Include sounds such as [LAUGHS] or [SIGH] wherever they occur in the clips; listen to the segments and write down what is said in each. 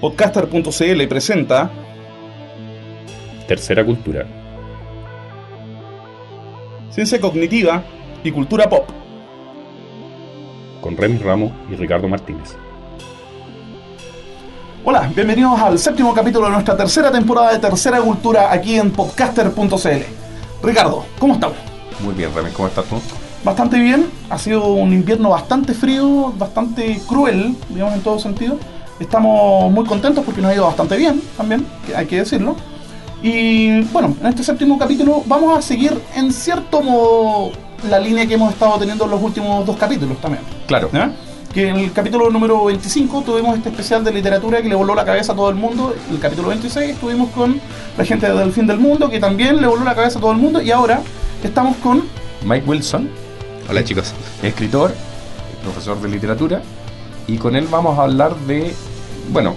Podcaster.cl presenta Tercera Cultura. Ciencia Cognitiva y Cultura Pop. Con Remy Ramos y Ricardo Martínez. Hola, bienvenidos al séptimo capítulo de nuestra tercera temporada de Tercera Cultura aquí en podcaster.cl. Ricardo, ¿cómo estamos? Muy bien, Remy, ¿cómo estás tú? Bastante bien, ha sido un invierno bastante frío, bastante cruel, digamos en todo sentido. Estamos muy contentos porque nos ha ido bastante bien también, que hay que decirlo. Y bueno, en este séptimo capítulo vamos a seguir en cierto modo la línea que hemos estado teniendo en los últimos dos capítulos también. Claro. Que en el capítulo número 25 tuvimos este especial de literatura que le voló la cabeza a todo el mundo. En el capítulo 26 estuvimos con la gente del fin del mundo que también le voló la cabeza a todo el mundo. Y ahora estamos con Mike Wilson, Hola chicos. escritor, profesor de literatura, y con él vamos a hablar de. Bueno,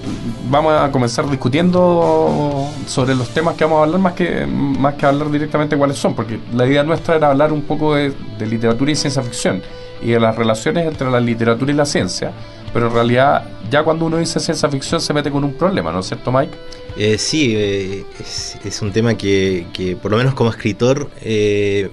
vamos a comenzar discutiendo sobre los temas que vamos a hablar más que más que hablar directamente cuáles son, porque la idea nuestra era hablar un poco de, literatura y ciencia ficción y de las relaciones entre la literatura y la ciencia, pero en realidad ya cuando uno dice ciencia ficción se mete con un problema, ¿no es cierto, Mike? Eh, sí, eh, es, es un tema que, que por lo menos como escritor eh,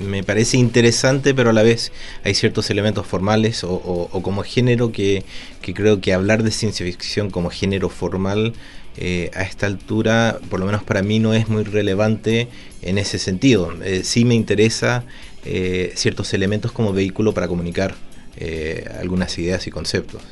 me parece interesante, pero a la vez hay ciertos elementos formales o, como género que, que creo que hablar de ciencia ficción como género formal eh, a esta altura, por lo menos para mí, no es muy relevante en ese sentido. Eh, sí me interesa eh, ciertos elementos como vehículo para comunicar eh, algunas ideas y conceptos.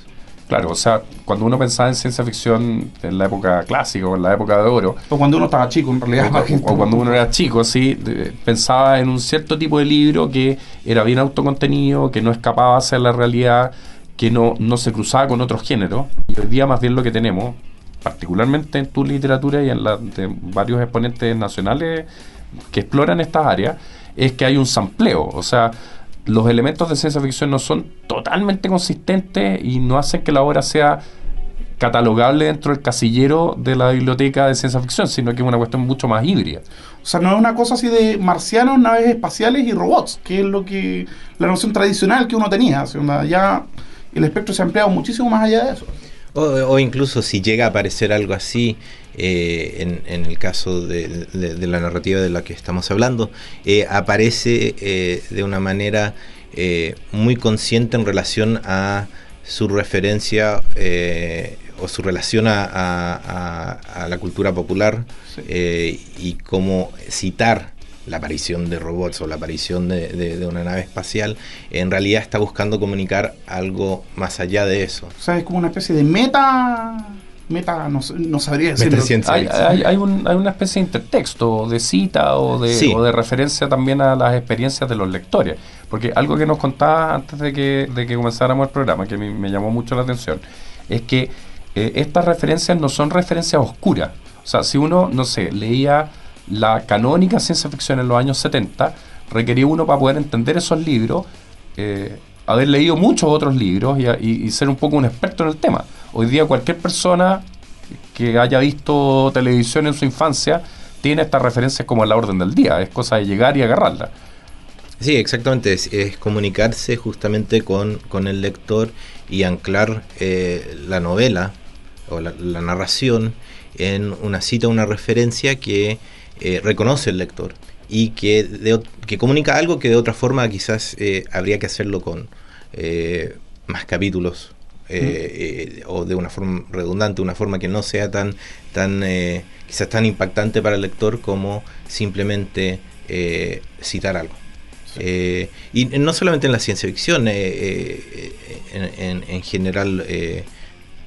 Claro, o sea, cuando uno pensaba en ciencia ficción en la época clásica o en la época de oro, o cuando uno estaba chico en realidad. o, o cuando uno era chico, sí, de- pensaba en un cierto tipo de libro que era bien autocontenido, que no escapaba hacia la realidad, que no, no se cruzaba con otros géneros. Y hoy día más bien lo que tenemos, particularmente en tu literatura y en la de varios exponentes nacionales que exploran estas áreas, es que hay un sampleo. O sea, los elementos de ciencia ficción no son totalmente consistentes y no hacen que la obra sea catalogable dentro del casillero de la biblioteca de ciencia ficción, sino que es una cuestión mucho más híbrida. O sea, no es una cosa así de marcianos, naves espaciales y robots, que es lo que la noción tradicional que uno tenía. O sea, ya el espectro se ha ampliado muchísimo más allá de eso. O, o incluso si llega a aparecer algo así, eh, en, en el caso de, de- de la narrativa de la que estamos hablando, eh, aparece eh, de una manera eh, muy consciente en relación a su referencia eh, o su relación a, a- a- a la cultura popular Sí. y cómo citar la aparición de robots o la aparición de, de- de una nave espacial, en realidad está buscando comunicar algo más allá de eso. O sea, es como una especie de meta. Meta, no, no sabría decirlo. Hay, hay, hay un- hay una especie de intertexto, de cita o de, Sí. o de referencia también a las experiencias de los lectores. Porque algo que nos contaba antes de que, de que comenzáramos el programa, que me, me llamó mucho la atención, es que eh, estas referencias no son referencias oscuras. O sea, si uno, no sé, leía la canónica ciencia ficción en los años 70, requería uno para poder entender esos libros, eh, haber leído muchos otros libros y, a- y- y ser un poco un experto en el tema. Hoy día cualquier persona que haya visto televisión en su infancia tiene estas referencias como la orden del día. Es cosa de llegar y agarrarla. Sí, exactamente, es, es comunicarse justamente con, con el lector y anclar eh, la novela o la, narración en una cita, una referencia que eh, reconoce el lector y que, de que comunica algo que de otra forma quizás eh, habría que hacerlo con eh, más capítulos eh, eh, o de una forma redundante, una forma que no sea tan, tan eh, quizás tan impactante para el lector como simplemente citar algo. Y no solamente en la ciencia ficción, en, en- en general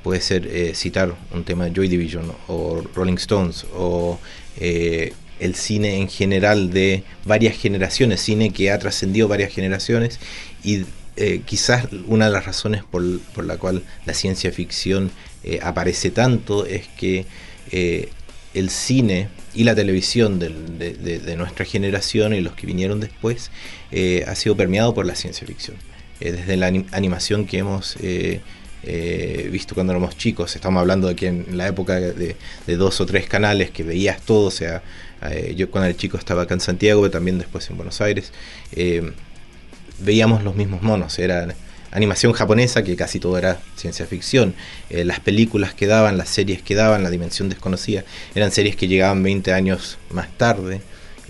puede ser citar un tema de Joy Division o Rolling Stones o el cine en general de varias generaciones, cine que ha trascendido varias generaciones y eh, quizás una de las razones por, por la cual la ciencia ficción eh, aparece tanto es que eh, el cine y la televisión de, nuestra generación y los que vinieron después ha sido permeado por la ciencia ficción. Desde la anim- animación que hemos visto cuando éramos chicos, estamos hablando de que en la época de, dos o tres canales que veías todo, o sea, yo cuando era chico estaba acá en Santiago, pero también después en Buenos Aires, veíamos los mismos monos, era animación japonesa, que casi todo era ciencia ficción. Eh, las películas que daban, las series que daban, La Dimensión Desconocida, eran series que llegaban 20 años más tarde,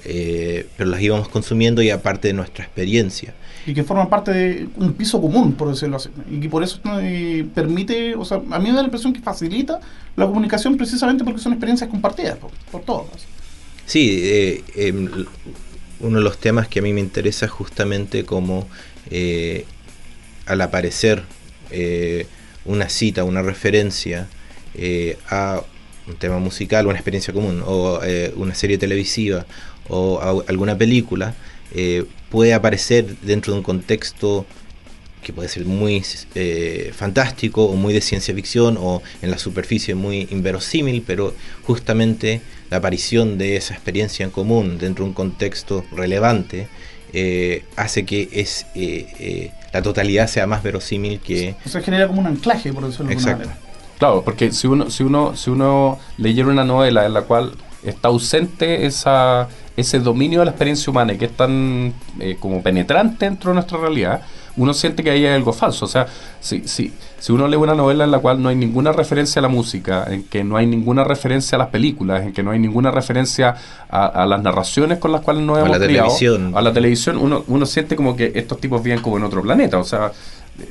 eh, pero las íbamos consumiendo y aparte de nuestra experiencia. Y que forman parte de un piso común, por decirlo así. Y que por eso eh, permite, o sea, a mí me da la impresión que facilita la comunicación precisamente porque son experiencias compartidas por, todos. Sí, em, uno de los temas que a mí me interesa es justamente como al aparecer eh, una cita, una referencia eh, a un tema musical, una experiencia común, o eh, una serie televisiva, o alguna película, puede aparecer dentro de un contexto que puede ser muy fantástico o muy de ciencia ficción o en la superficie muy inverosímil, pero justamente la aparición de esa experiencia en común dentro de un contexto relevante hace que es la totalidad sea más verosímil que... O sea, genera como un anclaje, por decirlo de alguna manera. Claro, porque si uno, si uno, si uno leyera una novela en la cual está ausente esa, ese dominio de la experiencia humana y que es tan eh, como penetrante dentro de nuestra realidad, uno siente que ahí hay algo falso. O sea, si, si, si uno lee una novela en la cual no hay ninguna referencia a la música, en que no hay ninguna referencia a las películas, en que no hay ninguna referencia a, las narraciones con las cuales nos hemos a la televisión. a la televisión, uno, uno siente como que estos tipos viven como en otro planeta. O sea,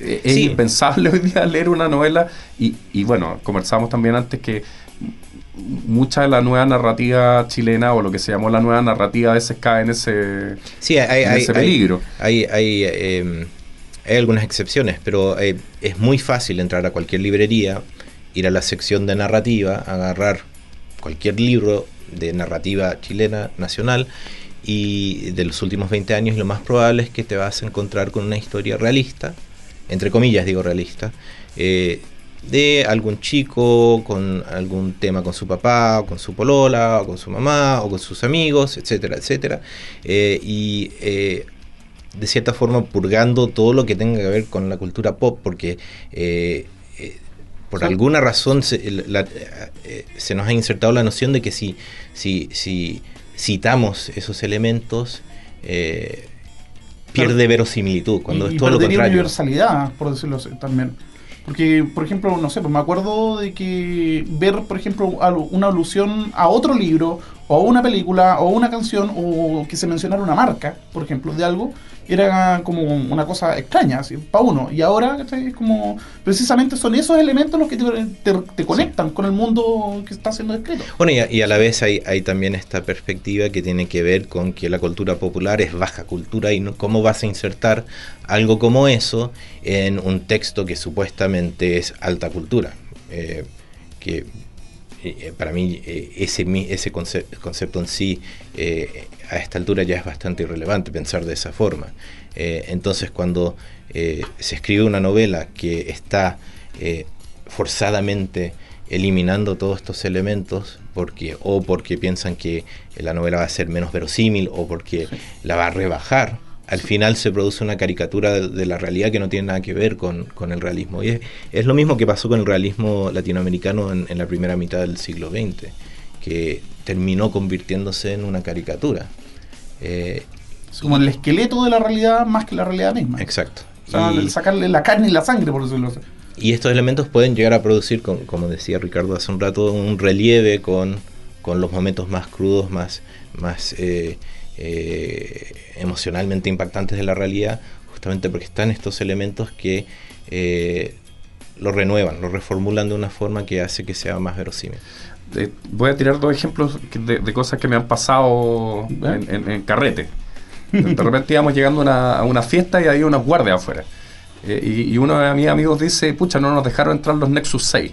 e, es impensable [LAUGHS] hoy día leer una novela y, y bueno, conversábamos también antes que mucha de la nueva narrativa chilena o lo que se llamó la nueva narrativa a veces cae en ese, sí, hay, hay, peligro. Hay, hay, em, hay algunas excepciones, pero eh, es muy fácil entrar a cualquier librería, ir a la sección de narrativa, agarrar cualquier libro de narrativa chilena nacional y de los últimos 20 años lo más probable es que te vas a encontrar con una historia realista, entre comillas digo realista, eh, de algún chico con algún tema con su papá, o con su polola, o con su mamá, o con sus amigos, etcétera, etcétera. Eh, y de cierta forma purgando todo lo que tenga que ver con la cultura pop, porque eh, eh, por alguna razón se, eh, se, nos ha insertado la noción de que si, si, si citamos esos elementos, pierde verosimilitud, cuando es todo lo contrario. universalidad, por decirlo así, también. Porque, por ejemplo, no sé, pues me acuerdo de que ver, por ejemplo, una alusión a otro libro, o una película, o una canción, o que se mencionara una marca, por ejemplo, de algo, era como una cosa extraña para uno. Y ahora es como precisamente son esos elementos los que te, conectan con el mundo que está siendo descrito. Bueno, y a, la vez hay, hay, también esta perspectiva que tiene que ver con que la cultura popular es baja cultura y no, cómo vas a insertar algo como eso en un texto que supuestamente es alta cultura. Eh, que eh, para mí eh, ese, ese concepto en sí eh, a esta altura ya es bastante irrelevante pensar de esa forma. entonces cuando se escribe una novela que está forzadamente eliminando todos estos elementos porque o porque piensan que la novela va a ser menos verosímil o porque la va a rebajar al final se produce una caricatura de, la realidad que no tiene nada que ver con, el realismo. Y es, lo mismo que pasó con el realismo latinoamericano en, la primera mitad del siglo XX, que terminó convirtiéndose en una caricatura. Eh, es como el esqueleto de la realidad más que la realidad misma. Exacto. O sea, sacarle la carne y la sangre, por decirlo así. Y estos elementos pueden llegar a producir, como, decía Ricardo hace un rato, un relieve con, los momentos más crudos, más, más eh, eh, emocionalmente impactantes de la realidad, justamente porque están estos elementos que eh, lo renuevan, lo reformulan de una forma que hace que sea más verosímil. voy a tirar dos ejemplos de, cosas que me han pasado en, carrete. De repente íbamos llegando a una fiesta y había unos guardias afuera. Eh, y, y, uno de mis amigos dice, pucha, no nos dejaron entrar los Nexus 6.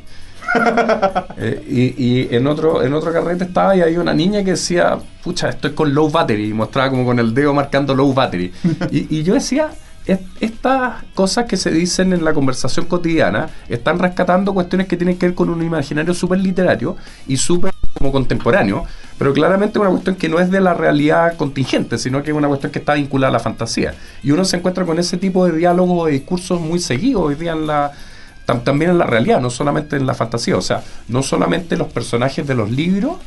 Eh, y, en otro en otro carrete estaba y hay una niña que decía, pucha, estoy con low battery, y mostraba como con el dedo marcando low battery. [LAUGHS] y, yo decía, estas cosas que se dicen en la conversación cotidiana están rescatando cuestiones que tienen que ver con un imaginario súper literario y súper como contemporáneo, pero claramente una cuestión que no es de la realidad contingente, sino que es una cuestión que está vinculada a la fantasía. Y uno se encuentra con ese tipo de diálogo, de discursos muy seguidos hoy día en la también en la realidad, no solamente en la fantasía. O sea, no solamente los personajes de los libros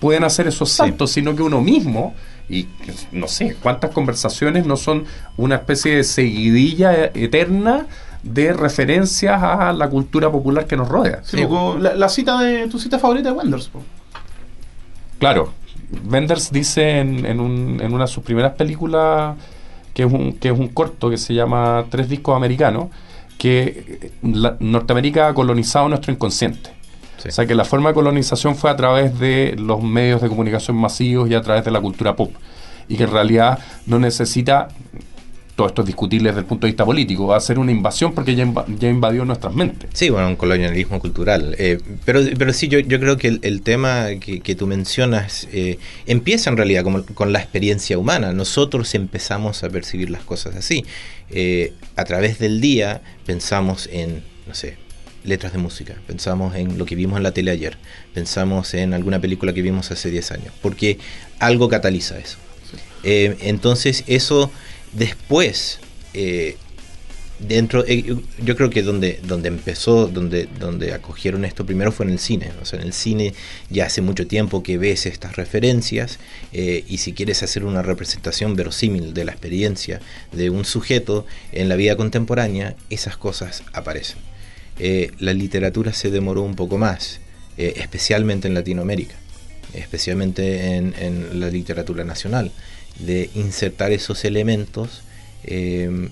pueden hacer esos saltos, sino que uno mismo, y no sé, cuántas conversaciones no son una especie de seguidilla eterna de referencias a la cultura popular que nos rodea. Sí, la, la cita de tu cita favorita de Wenders. po. Claro, Wenders dice en, en, un- en una de sus primeras películas, que es, un, que es un corto que se llama Tres discos americanos, que la- Norteamérica ha colonizado nuestro inconsciente. Sí. O sea que la forma de colonización fue a través de los medios de comunicación masivos y a través de la cultura pop. Y que en realidad no necesita, todo esto es discutible desde el punto de vista político, hacer una invasión porque ya, ya invadió nuestras mentes. Sí, bueno, un colonialismo cultural. Eh, pero, pero sí, yo, yo creo que el, el tema que, que tú mencionas eh, empieza en realidad como, con la experiencia humana. Nosotros empezamos a percibir las cosas así. Eh, a través del día pensamos en, no sé, letras de música, pensamos en lo que vimos en la tele ayer, pensamos en alguna película que vimos hace 10 años, porque algo cataliza eso. Entonces eso después eh, dentro eh, yo- creo que donde donde empezó donde donde acogieron esto primero fue en el cine. O sea en el cine ya hace mucho tiempo que ves estas referencias eh, y si quieres hacer una representación verosímil de la experiencia de un sujeto en la vida contemporánea esas cosas aparecen. La literatura se demoró un poco más especialmente en Latinoamérica especialmente en, en la literatura nacional de insertar esos elementos eh,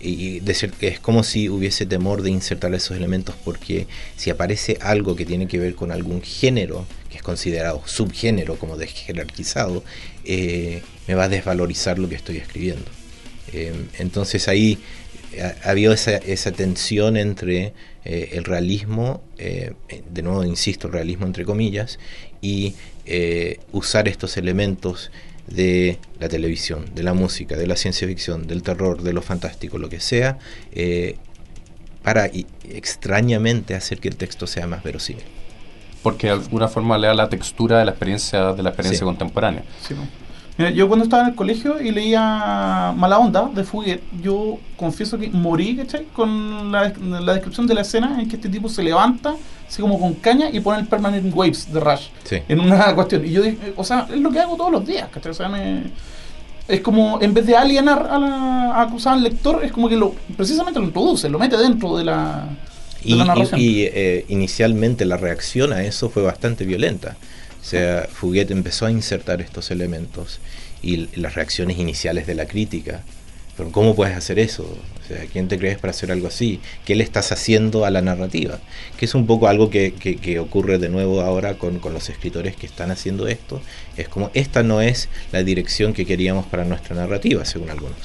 y decir que es como si hubiese temor de insertar esos elementos porque si aparece algo que tiene que ver con algún género que es considerado subgénero como desjerarquizado eh, me va a desvalorizar lo que estoy escribiendo. Eh, entonces ahí ha, ha habido esa, tensión entre eh, el realismo eh, de nuevo insisto el realismo entre comillas y eh, usar estos elementos de la televisión, de la música, de la ciencia ficción, del terror, de lo fantástico, lo que sea, eh, para y- extrañamente hacer que el texto sea más verosímil. Porque de alguna forma le da la textura de la experiencia, de la experiencia Sí. contemporánea. Sí. Mira, yo cuando estaba en el colegio y leía Mala Onda de Fuguet, yo confieso que morí, ¿cachai? Con la, la descripción de la escena en que este tipo se levanta, así como con caña, y pone el Permanent Waves de Rush Sí. en una [LAUGHS] cuestión. Y yo dije, o sea, es lo que hago todos los días, ¿cachai? O sea, me- es como, en vez de alienar a la- a acusar al lector, es como que lo precisamente lo introduce, lo mete dentro de la, de Y, la y- narración. y, eh, inicialmente la reacción a eso fue bastante violenta. O sea, Fuguet empezó a insertar estos elementos y las reacciones iniciales de la crítica. Pero ¿cómo puedes hacer eso? O sea, ¿quién te crees para hacer algo así? ¿Qué le estás haciendo a la narrativa? Que es un poco algo que, ocurre de nuevo ahora con, con los escritores que están haciendo esto. Es como, esta no es la dirección que queríamos para nuestra narrativa, según algunos.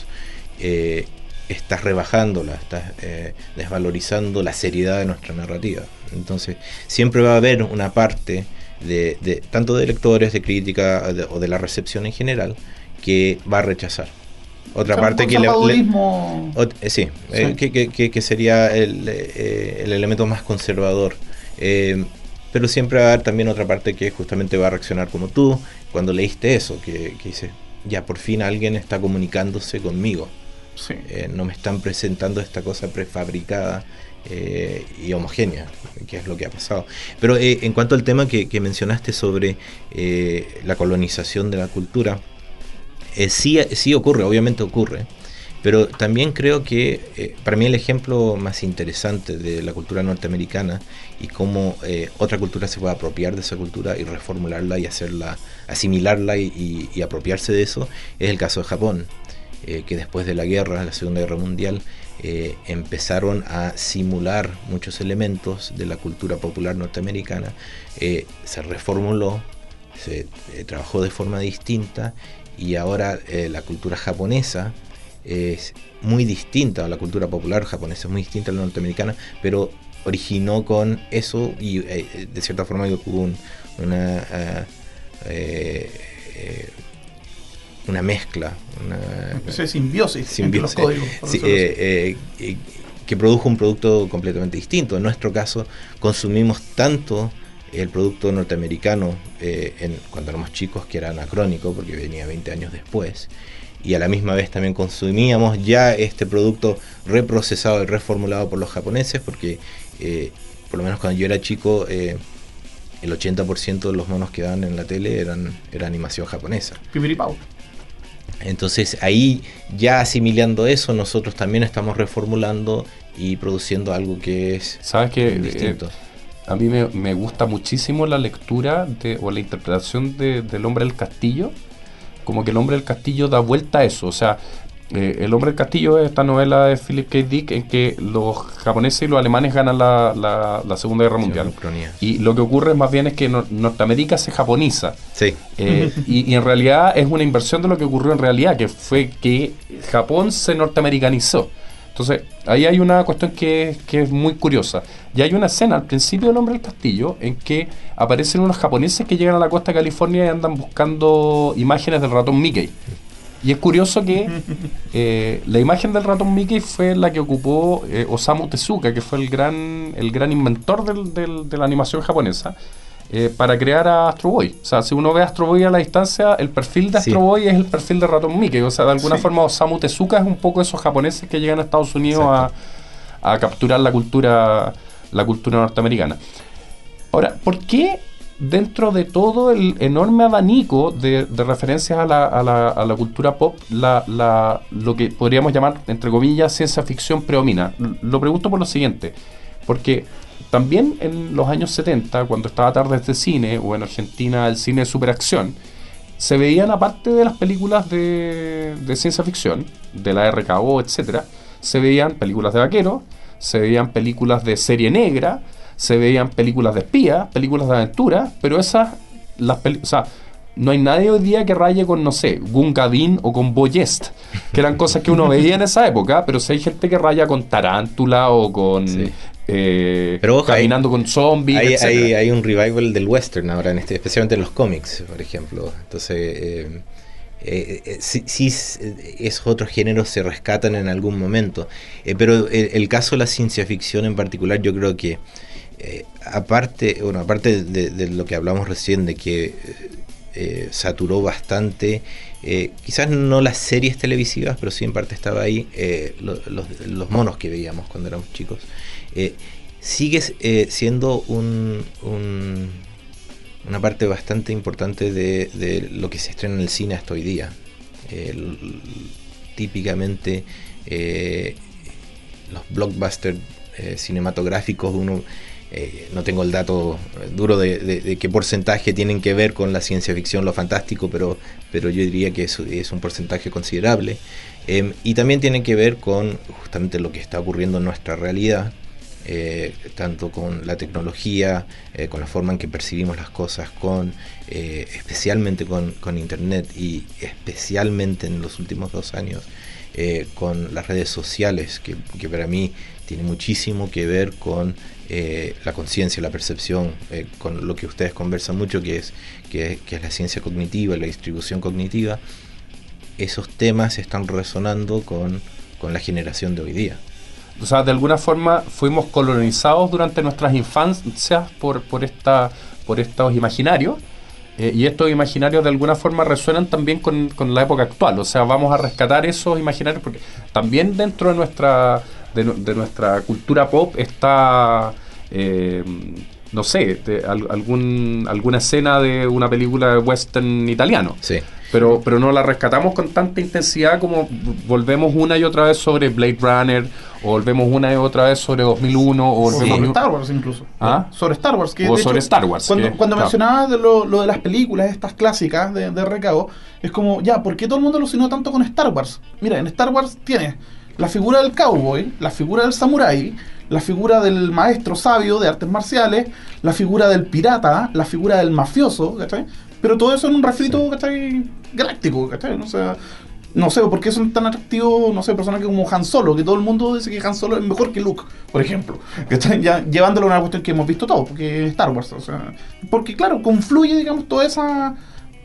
Eh, estás rebajándola, estás eh, desvalorizando la seriedad de nuestra narrativa. Entonces, siempre va a haber una parte de, de- tanto de lectores, de crítica de- o de la recepción en general que va a rechazar. Otra O sea, parte que le, le- eh, sí, eh, Sí. que, que- que- que sería el, eh, el elemento más conservador. Pero siempre va a haber también otra parte que justamente va a reaccionar como tú cuando leíste eso, que, que dice, ya por fin alguien está comunicándose conmigo. Sí. No me están presentando esta cosa prefabricada eh, y homogénea, que es lo que ha pasado. Pero eh, en cuanto al tema que, que mencionaste sobre eh, la colonización de la cultura, eh, sí, ocurre, obviamente ocurre, pero también creo que eh, para mí el ejemplo más interesante de la cultura norteamericana y cómo otra cultura se puede apropiar de esa cultura y reformularla y hacerla, asimilarla y, apropiarse de eso, es el caso de Japón, que después de la guerra, la Segunda Guerra Mundial, eh, empezaron a simular muchos elementos de la cultura popular norteamericana, eh, se reformuló, se eh, trabajó de forma distinta y ahora la cultura japonesa es muy distinta, o la cultura popular japonesa es muy distinta a la norteamericana, pero originó con eso y de cierta forma hubo un- una, ah, una mezcla, una, Una especie de simbiosis, entre simbiosis, los códigos. sí, eh, eh, eh, que produjo un producto completamente distinto. En nuestro caso, consumimos tanto el producto norteamericano eh, en, cuando éramos chicos, que era anacrónico, porque venía 20 años después, y a la misma vez también consumíamos ya este producto reprocesado y reformulado por los japoneses, porque eh, por lo menos cuando yo era chico, eh, el 80% de los monos que daban en la tele eran, era animación japonesa. Pipiripau. Entonces ahí ya asimilando eso, nosotros también estamos reformulando y produciendo algo que es ¿Sabes que distinto. a mí me, me gusta muchísimo la lectura de, o la interpretación de- del hombre del castillo. Como que el hombre del castillo da vuelta a eso. O sea, eh, El hombre del castillo es esta novela de Philip K. Dick en que los japoneses y los alemanes ganan la, la- la Segunda Guerra Mundial. Y lo que ocurre más bien es que Nor- Norteamérica se japoniza. Sí, Eh, y, y en realidad es una inversión de lo que ocurrió en realidad, que fue que Japón se norteamericanizó. Entonces, ahí hay una cuestión que, es- que es muy curiosa. Y hay una escena al principio del Hombre del Castillo en que aparecen unos japoneses que llegan a la costa de California y andan buscando imágenes del ratón Mickey. Y es curioso que [LAUGHS] eh, la imagen del ratón Mickey fue la que ocupó eh, Osamu Tezuka, que fue el gran, el gran inventor del- del- de la animación japonesa, eh, para crear a Astro Boy. O sea, si uno ve a Astro Boy a la distancia, el perfil de Sí. Astro Boy es el perfil de ratón Mickey. O sea, de alguna Sí. forma Osamu Tezuka es un poco esos japoneses que llegan a Estados Unidos a, a capturar la cultura, la cultura norteamericana. Ahora, ¿por qué dentro de todo el enorme abanico de, referencias a la, a la- a la cultura pop, la, la- lo que podríamos llamar, entre comillas, ciencia ficción predomina? Lo pregunto por lo siguiente, porque también en los años 70, cuando estaba Tardes de Cine, o en Argentina el cine de superacción, se veían aparte de las películas de, de ciencia ficción, de la RKO, etcétera, se veían películas de vaqueros, se veían películas de serie negra, se veían películas de espías, películas de aventura, pero esas, las o sea, no hay nadie hoy día que raye con, no sé, Gunga Din o con Boyest, que eran cosas que uno veía en esa época, pero si hay gente que raya con Tarántula o con Sí. eh, Pero ojo, hay- Caminando con Zombies, hay, hay, hay un revival del western ahora, en este, especialmente en los cómics, por ejemplo. Entonces, eh, eh, eh, sí, esos otros géneros se rescatan en algún momento. Pero el, el caso de la ciencia ficción en particular, yo creo que, eh, aparte, bueno, aparte de, lo que hablamos recién, de que eh, eh, saturó bastante, quizás no las series televisivas, pero sí en parte estaba ahí, lo- los, monos que veíamos cuando éramos chicos. Sigue siendo un, un- una parte bastante importante de, de lo que se estrena en el cine hasta hoy día. Típicamente los blockbusters cinematográficos, uno eh, no tengo el dato duro de, qué porcentaje tienen que ver con la ciencia ficción, lo fantástico, pero, pero yo diría que es, es un porcentaje considerable. Em, y también tiene que ver con justamente lo que está ocurriendo en nuestra realidad, eh, tanto con la tecnología, eh, con la forma en que percibimos las cosas, con eh, especialmente con, Internet y especialmente en los últimos dos años eh, con las redes sociales, que, para mí tiene muchísimo que ver con la conciencia, la percepción, con lo que ustedes conversan mucho, que es, que, que es la ciencia cognitiva, la distribución cognitiva. Esos temas están resonando con, con la generación de hoy día. O sea, de alguna forma fuimos colonizados durante nuestras infancias por, por, esta, por estos imaginarios. eh, y estos imaginarios de alguna forma resuenan también con, con la época actual. O sea, vamos a rescatar esos imaginarios porque también dentro de nuestra, de, de nuestra cultura pop está, eh, no sé, algún, alguna escena de una película de western italiano Sí. Pero, pero no la rescatamos con tanta intensidad como volvemos una y otra vez sobre Blade Runner, o volvemos una y otra vez sobre 2001, o sobre Star Wars incluso. ¿Ah? Sobre Star Wars. Que O sobre hecho, Star Wars, Cuando, que- cuando claro. mencionabas de lo, lo de las películas, estas clásicas de, de es como, ya, ¿por qué todo el mundo alucinó tanto con Star Wars? Mira, en Star Wars tienes la figura del cowboy, la figura del samurái, la figura del maestro sabio de artes marciales, la figura del pirata, la figura del mafioso, ¿cachai? Pero todo eso en un refrito, ¿cachai? Galáctico, ¿cachai? O sea, no sé, ¿por qué son tan atractivos, no sé, personajes como Han Solo? Que todo el mundo dice que Han Solo es mejor que Luke, por ejemplo. Que están ya llevándolo a una cuestión que hemos visto todos, porque Star Wars, o sea. Porque, claro, confluye, digamos, toda esa.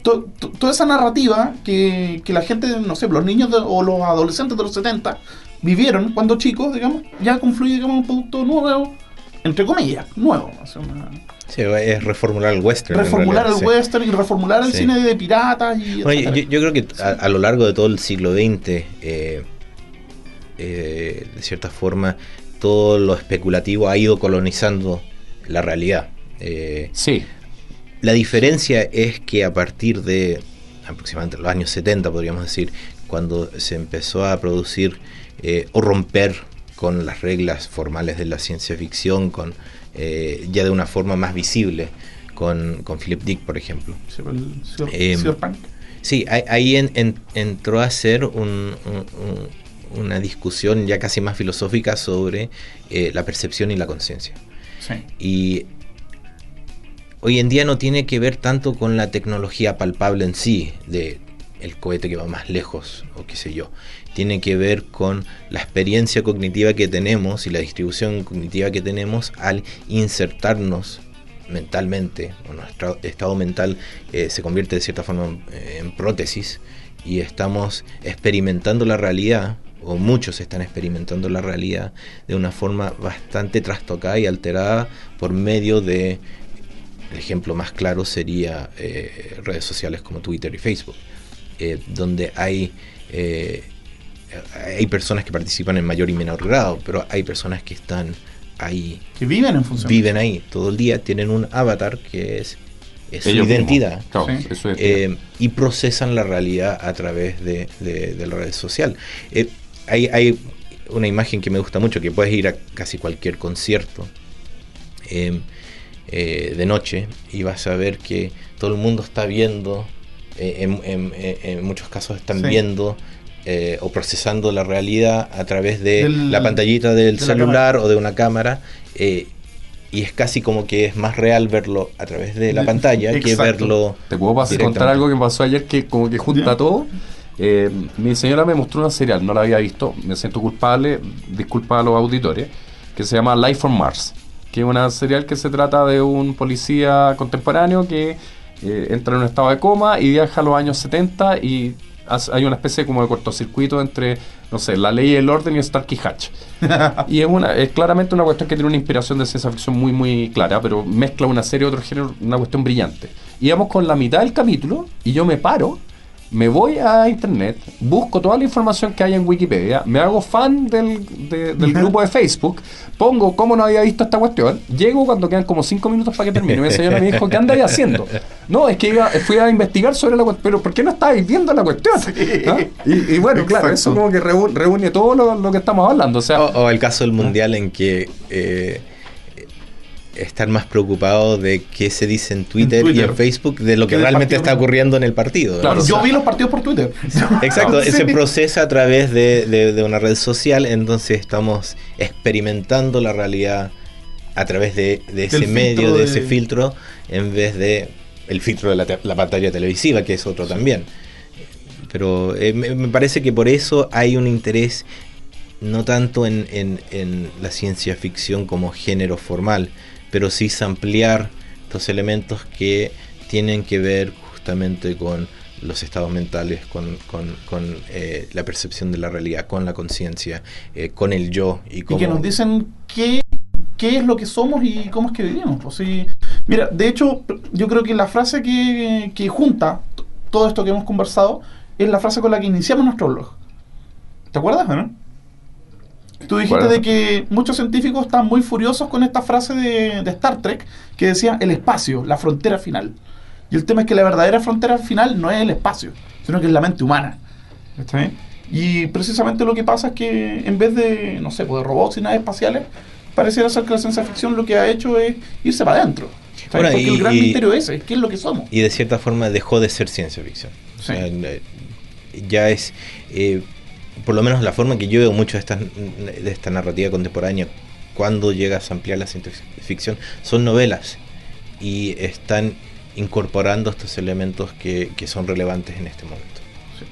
to- to- toda esa narrativa que, que la gente, no sé, los niños de- o los adolescentes de los 70 vivieron cuando chicos, digamos, ya confluye, digamos, un producto nuevo, entre comillas, nuevo. o sea, una- Sí, es reformular el western. reformular el sí. western y reformular el Sí. cine de piratas y Bueno, yo, yo creo que a, a lo largo de todo el siglo XX, eh, eh, de cierta forma, todo lo especulativo ha ido colonizando la realidad. Eh, Sí, la diferencia es que a partir de aproximadamente los años 70, podríamos decir, cuando se empezó a producir eh, o romper con las reglas formales de la ciencia ficción, con eh, ya de una forma más visible, con, con Philip Dick, por ejemplo. Cyber- Em, cyberpunk. Sí, ahí, ahí en- en- entró a ser un- un- un- una discusión ya casi más filosófica sobre eh, la percepción y la conciencia. Sí. Y hoy en día no tiene que ver tanto con la tecnología palpable en sí, de el cohete que va más lejos o qué sé yo. Tiene que ver con la experiencia cognitiva que tenemos y la distribución cognitiva que tenemos al insertarnos mentalmente, o nuestro estado mental eh, se convierte de cierta forma eh, en prótesis y estamos experimentando la realidad, o muchos están experimentando la realidad de una forma bastante trastocada y alterada por medio de, el ejemplo más claro sería eh, redes sociales como Twitter y Facebook, donde hay, hay personas que participan en mayor y menor grado, pero hay personas que están ahí Que viven en función. viven ahí todo el día, tienen un avatar que es, es su identidad. Claro, Sí. eso es. eh, y procesan la realidad a través de, de- de la red social. Eh, hay, hay una imagen que me gusta mucho, que puedes ir a casi cualquier concierto eh, eh, de noche y vas a ver que todo el mundo está viendo, eh, en, en- en- en muchos casos están Sí. viendo eh, o procesando la realidad a través de Del- la pantallita del de la celular o de una cámara. eh, y es casi como que es más real verlo a través de la De- pantalla que exacto. verlo. Te puedo pas- contar algo que me pasó ayer que como que junta Ya. todo. Eh, mi señora me mostró una serial, no la había visto, me siento culpable, disculpa a los auditores, que se llama Life from Mars, que es una serial que se trata de un policía contemporáneo que eh, entra en un estado de coma y viaja a los años 70 y hay una especie como de cortocircuito entre, no sé, la ley y el orden y Starkey Hatch. [LAUGHS] y es, una, es claramente una cuestión que tiene una inspiración de ciencia ficción muy, muy clara, pero mezcla una serie de otros géneros, una cuestión brillante. Íbamos con la mitad del capítulo y yo me paro, me voy a internet, busco toda la información que hay en Wikipedia, me hago fan del, de- del grupo de Facebook, pongo cómo no había visto esta cuestión, llego cuando quedan como cinco minutos para que termine, mi señora me dijo, ¿qué andáis haciendo? [LAUGHS] No, es que iba- fui a investigar sobre la cuestión, pero ¿por qué no estabais viendo la cuestión? ¿Ah? Y, y bueno, claro, eso como que reú- reúne todo lo, lo que estamos hablando, o sea... O, o el caso del mundial en que eh, están más preocupados de qué se dice en Twitter, y Twitter. en Facebook de lo que realmente está ocurriendo en el partido. Claro, Yo vi los partidos por Twitter. [LAUGHS] Exacto, [LAUGHS] Sí. se procesa a través de, de- de una red social, entonces estamos experimentando la realidad a través de, de ese Del medio, de de- ese filtro, en vez de el filtro de la, te- la pantalla televisiva, que es otro también. Pero eh, me, me parece que por eso hay un interés no tanto en, en- en la ciencia ficción como género formal, pero sí ampliar estos elementos que tienen que ver justamente con los estados mentales, con, con- con, eh, la percepción de la realidad, con la conciencia, eh, con el yo y y cómo... que nos dicen qué, qué es lo que somos y cómo es que vivimos. Pues sí. Mira, de hecho, yo creo que la frase que, que junta todo esto que hemos conversado es la frase con la que iniciamos nuestro blog. ¿Te acuerdas, no? Tú dijiste Acuerdo. de que muchos científicos están muy furiosos con esta frase de, de Star Trek que decía el espacio, la frontera final. Y el tema es que la verdadera frontera final no es el espacio, sino que es la mente humana. ¿Está bien? Y precisamente lo que pasa es que en vez de, no sé, pues, de robots y naves espaciales, pareciera ser que la ciencia ficción lo que ha hecho es irse para adentro. Bueno, Porque y- el gran y- misterio es ese, ¿qué es lo que somos? y de cierta forma dejó de ser ciencia ficción. O sea, ya es, eh, por lo menos la forma que yo veo mucho de esta, de esta narrativa contemporánea, cuando llegas a ampliar la ciencia ficción, son novelas y están incorporando estos elementos que, que son relevantes en este momento. Sí.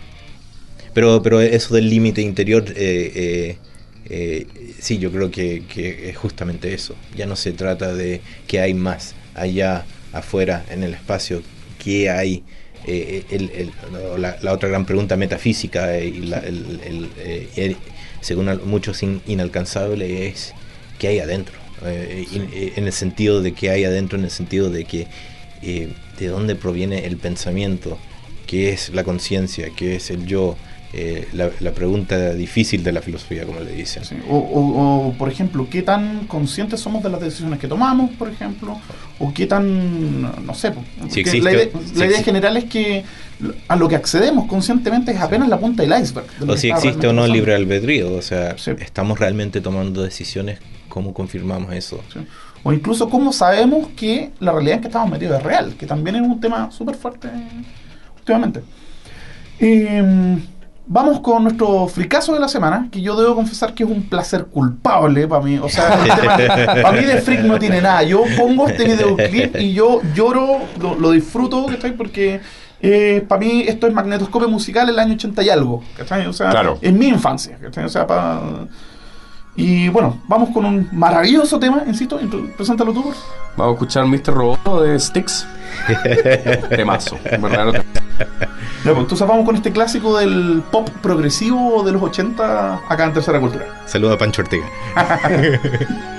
Pero, pero eso del límite interior, eh, eh, eh, sí, yo creo que, que es justamente eso. Ya no se trata de que hay más allá, afuera, en el espacio, que hay. Eh, el- la, la otra gran pregunta metafísica eh, y la- el- eh, según muchos in- inalcanzable es qué hay adentro. Eh, in- en el sentido de que hay adentro, en el sentido de que de dónde proviene el pensamiento, qué es la conciencia, qué es el yo, eh, la, la pregunta difícil de la filosofía, como le dicen. Sí, O, o- o, por ejemplo, qué tan conscientes somos de las decisiones que tomamos, por ejemplo, o qué tan, no sé, porque existe- la idea, si la idea general es que a lo que accedemos conscientemente es apenas la punta del iceberg. O si existe o no realmente libre albedrío, o sea, Sí. estamos realmente tomando decisiones, ¿cómo confirmamos eso? pasando. Sí. O incluso cómo sabemos que la realidad en que estamos metidos es real, que también es un tema súper fuerte últimamente. Eh, vamos con nuestro fricazo de la semana, que yo debo confesar que es un placer culpable para mí. O sea, el tema- para mí de freak no tiene nada. Yo pongo este videoclip y yo lloro, lo, lo disfruto, ¿cachai? Porque eh, para mí esto es magnetoscopio musical el año 80 y algo, ¿cachai? O sea, Claro. en mi infancia, ¿cachai? O sea, pa- Y bueno, vamos con un maravilloso tema, insisto, preséntalo tú. Vamos a escuchar Mr. Roboto de Styx. [LAUGHS] Temazo, un verdadero. Ya, pues, entonces vamos con este clásico del pop progresivo de los 80 acá en Tercera Cultura. Saludo a Pancho Ortega. [LAUGHS]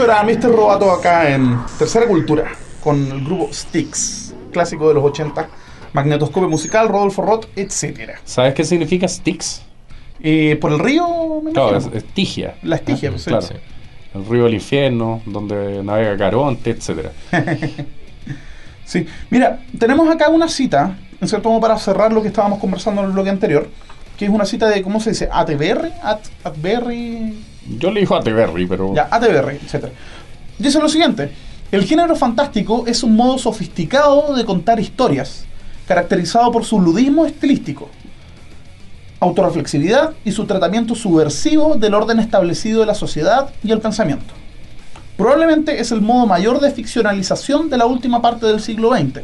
eso era Mr. Robato acá en Tercera Cultura, con el grupo Styx, clásico de los 80, magnetoscopio musical, Rodolfo Roth, etc. ¿Sabes qué significa Styx? Eh, por el río, me Claro, es. La Estigia, pues, sí. claro. El río del infierno, donde navega Caronte, etcétera. [LAUGHS] Sí, mira, tenemos acá una cita, en cierto modo para cerrar lo que estábamos conversando en el bloque anterior, que es una cita de, ¿cómo se dice? ATBR, At, ATBR, Yo le digo a Teberry, pero ya, ATBR, etc. Dice lo siguiente, el género fantástico es un modo sofisticado de contar historias, caracterizado por su ludismo estilístico, autorreflexividad y su tratamiento subversivo del orden establecido de la sociedad y el pensamiento. Probablemente es el modo mayor de ficcionalización de la última parte del siglo XX.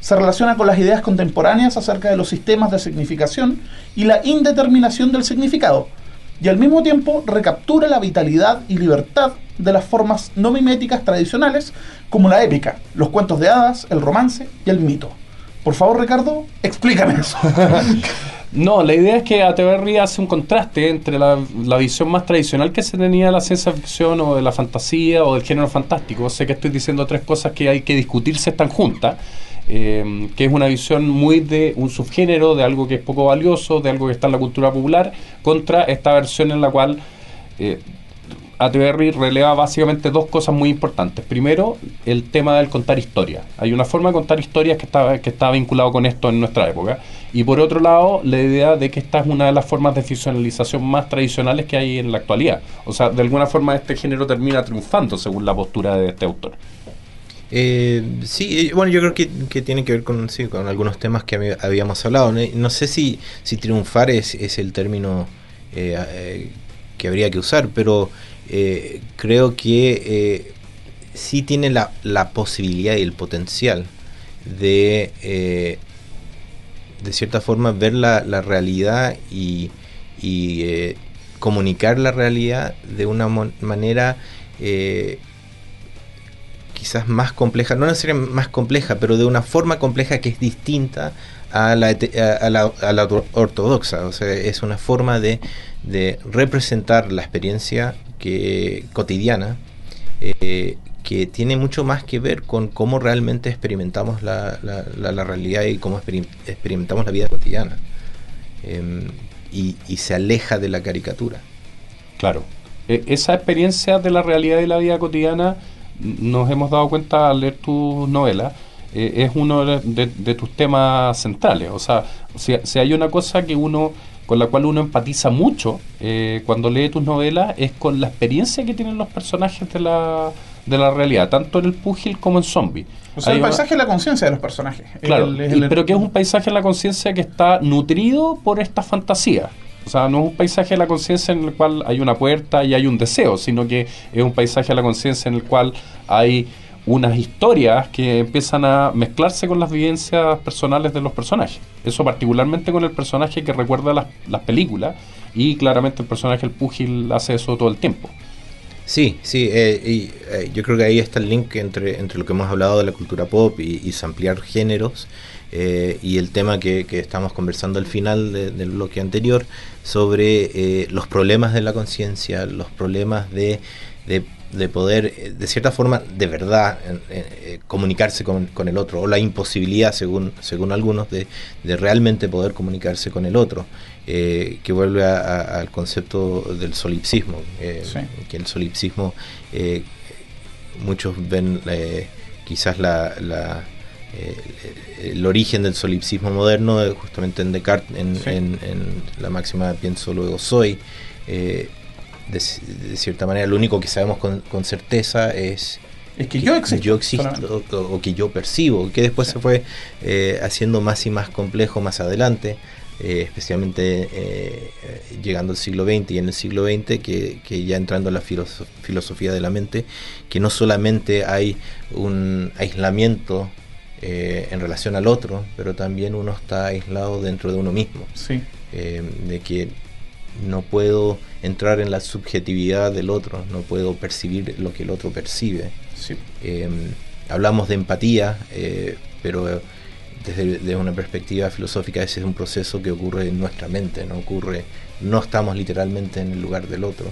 Se relaciona con las ideas contemporáneas acerca de los sistemas de significación y la indeterminación del significado, y al mismo tiempo recaptura la vitalidad y libertad de las formas no miméticas tradicionales como la épica, los cuentos de hadas, el romance y el mito. Por favor, Ricardo, explícame eso. [LAUGHS] No, la idea es que Ateberry hace un contraste entre la, visión más tradicional que se tenía de la ciencia ficción o de la fantasía o del género fantástico. Sé que estoy diciendo tres cosas que hay que discutir si están juntas, eh, que es una visión muy de un subgénero, de algo que es poco valioso, de algo que está en la cultura popular, contra esta versión en la cual eh, releva básicamente dos cosas muy importantes. Primero, el tema del contar historias. Hay una forma de contar historias que está, que vinculado con esto en nuestra época. Y por otro lado, la idea de que esta es una de las formas de ficcionalización más tradicionales que hay en la actualidad. O sea, de alguna forma este género termina triunfando según la postura de este autor. Eh, sí, bueno, yo creo que, tiene que ver con, algunos temas que habíamos hablado. No, sé si, si triunfar es, el término eh, eh, que habría que usar, pero eh, creo que sí tiene la, posibilidad y el potencial de, de cierta forma, ver la, realidad y, y, comunicar la realidad de una manera eh, quizás más compleja, no necesariamente más compleja, pero de una forma compleja que es distinta a la, ortodoxa. O sea, es una forma de, representar la experiencia cotidiana eh, que tiene mucho más que ver con cómo realmente experimentamos la, realidad y cómo experim- experimentamos la vida cotidiana. Em, y, se aleja de la caricatura. Claro. E- esa experiencia de la realidad y la vida cotidiana nos hemos dado cuenta al leer tus novelas. eh, es uno de, tus temas centrales. O sea, si, si hay una cosa que uno con la cual uno empatiza mucho eh, cuando lee tus novelas es con la experiencia que tienen los personajes de la, de la realidad, tanto en el púgil como en zombie. O sea, Hay el una- paisaje es la conciencia de los personajes. Claro, El- y- el- el- pero que es un paisaje en la conciencia que está nutrido por esta fantasía. O sea, no es un paisaje de la conciencia en el cual hay una puerta y hay un deseo, sino que es un paisaje de la conciencia en el cual hay unas historias que empiezan a mezclarse con las vivencias personales de los personajes. Eso particularmente con el personaje que recuerda las, las películas y claramente el personaje el púgil hace eso todo el tiempo. Sí, sí, eh, y, eh, yo creo que ahí está el link entre, entre lo que hemos hablado de la cultura pop y, y ampliar géneros eh, y el tema que, que estamos conversando al final de- del bloque anterior sobre eh, los problemas de la conciencia, los problemas de, de, de poder, eh, de cierta forma, de verdad, eh, comunicarse con, con el otro, o la imposibilidad, según, según algunos, de, de realmente poder comunicarse con el otro, que vuelve a- a- al concepto del solipsismo, Sí. que el solipsismo, muchos ven quizás la, la, eh, el origen del solipsismo moderno eh, justamente en Descartes, en, Sí. en- en la máxima pienso luego soy, eh, de, ci- de cierta manera, lo único que sabemos con, con certeza es Es que yo existo. yo existo solamente. o, o que yo percibo, que después se fue eh, haciendo más y más complejo más adelante, eh, especialmente llegando al siglo XX y en el siglo XX, que, que ya entrando en la filoso- filosofía de la mente, que no solamente hay un aislamiento eh, en relación al otro, pero también uno está aislado dentro de uno mismo Sí. eh, de que no puedo entrar en la subjetividad del otro, no puedo percibir lo que el otro percibe. Sí. Eh, hablamos de empatía, pero desde, desde una perspectiva filosófica ese es un proceso que ocurre en nuestra mente, no ocurre, no estamos literalmente en el lugar del otro.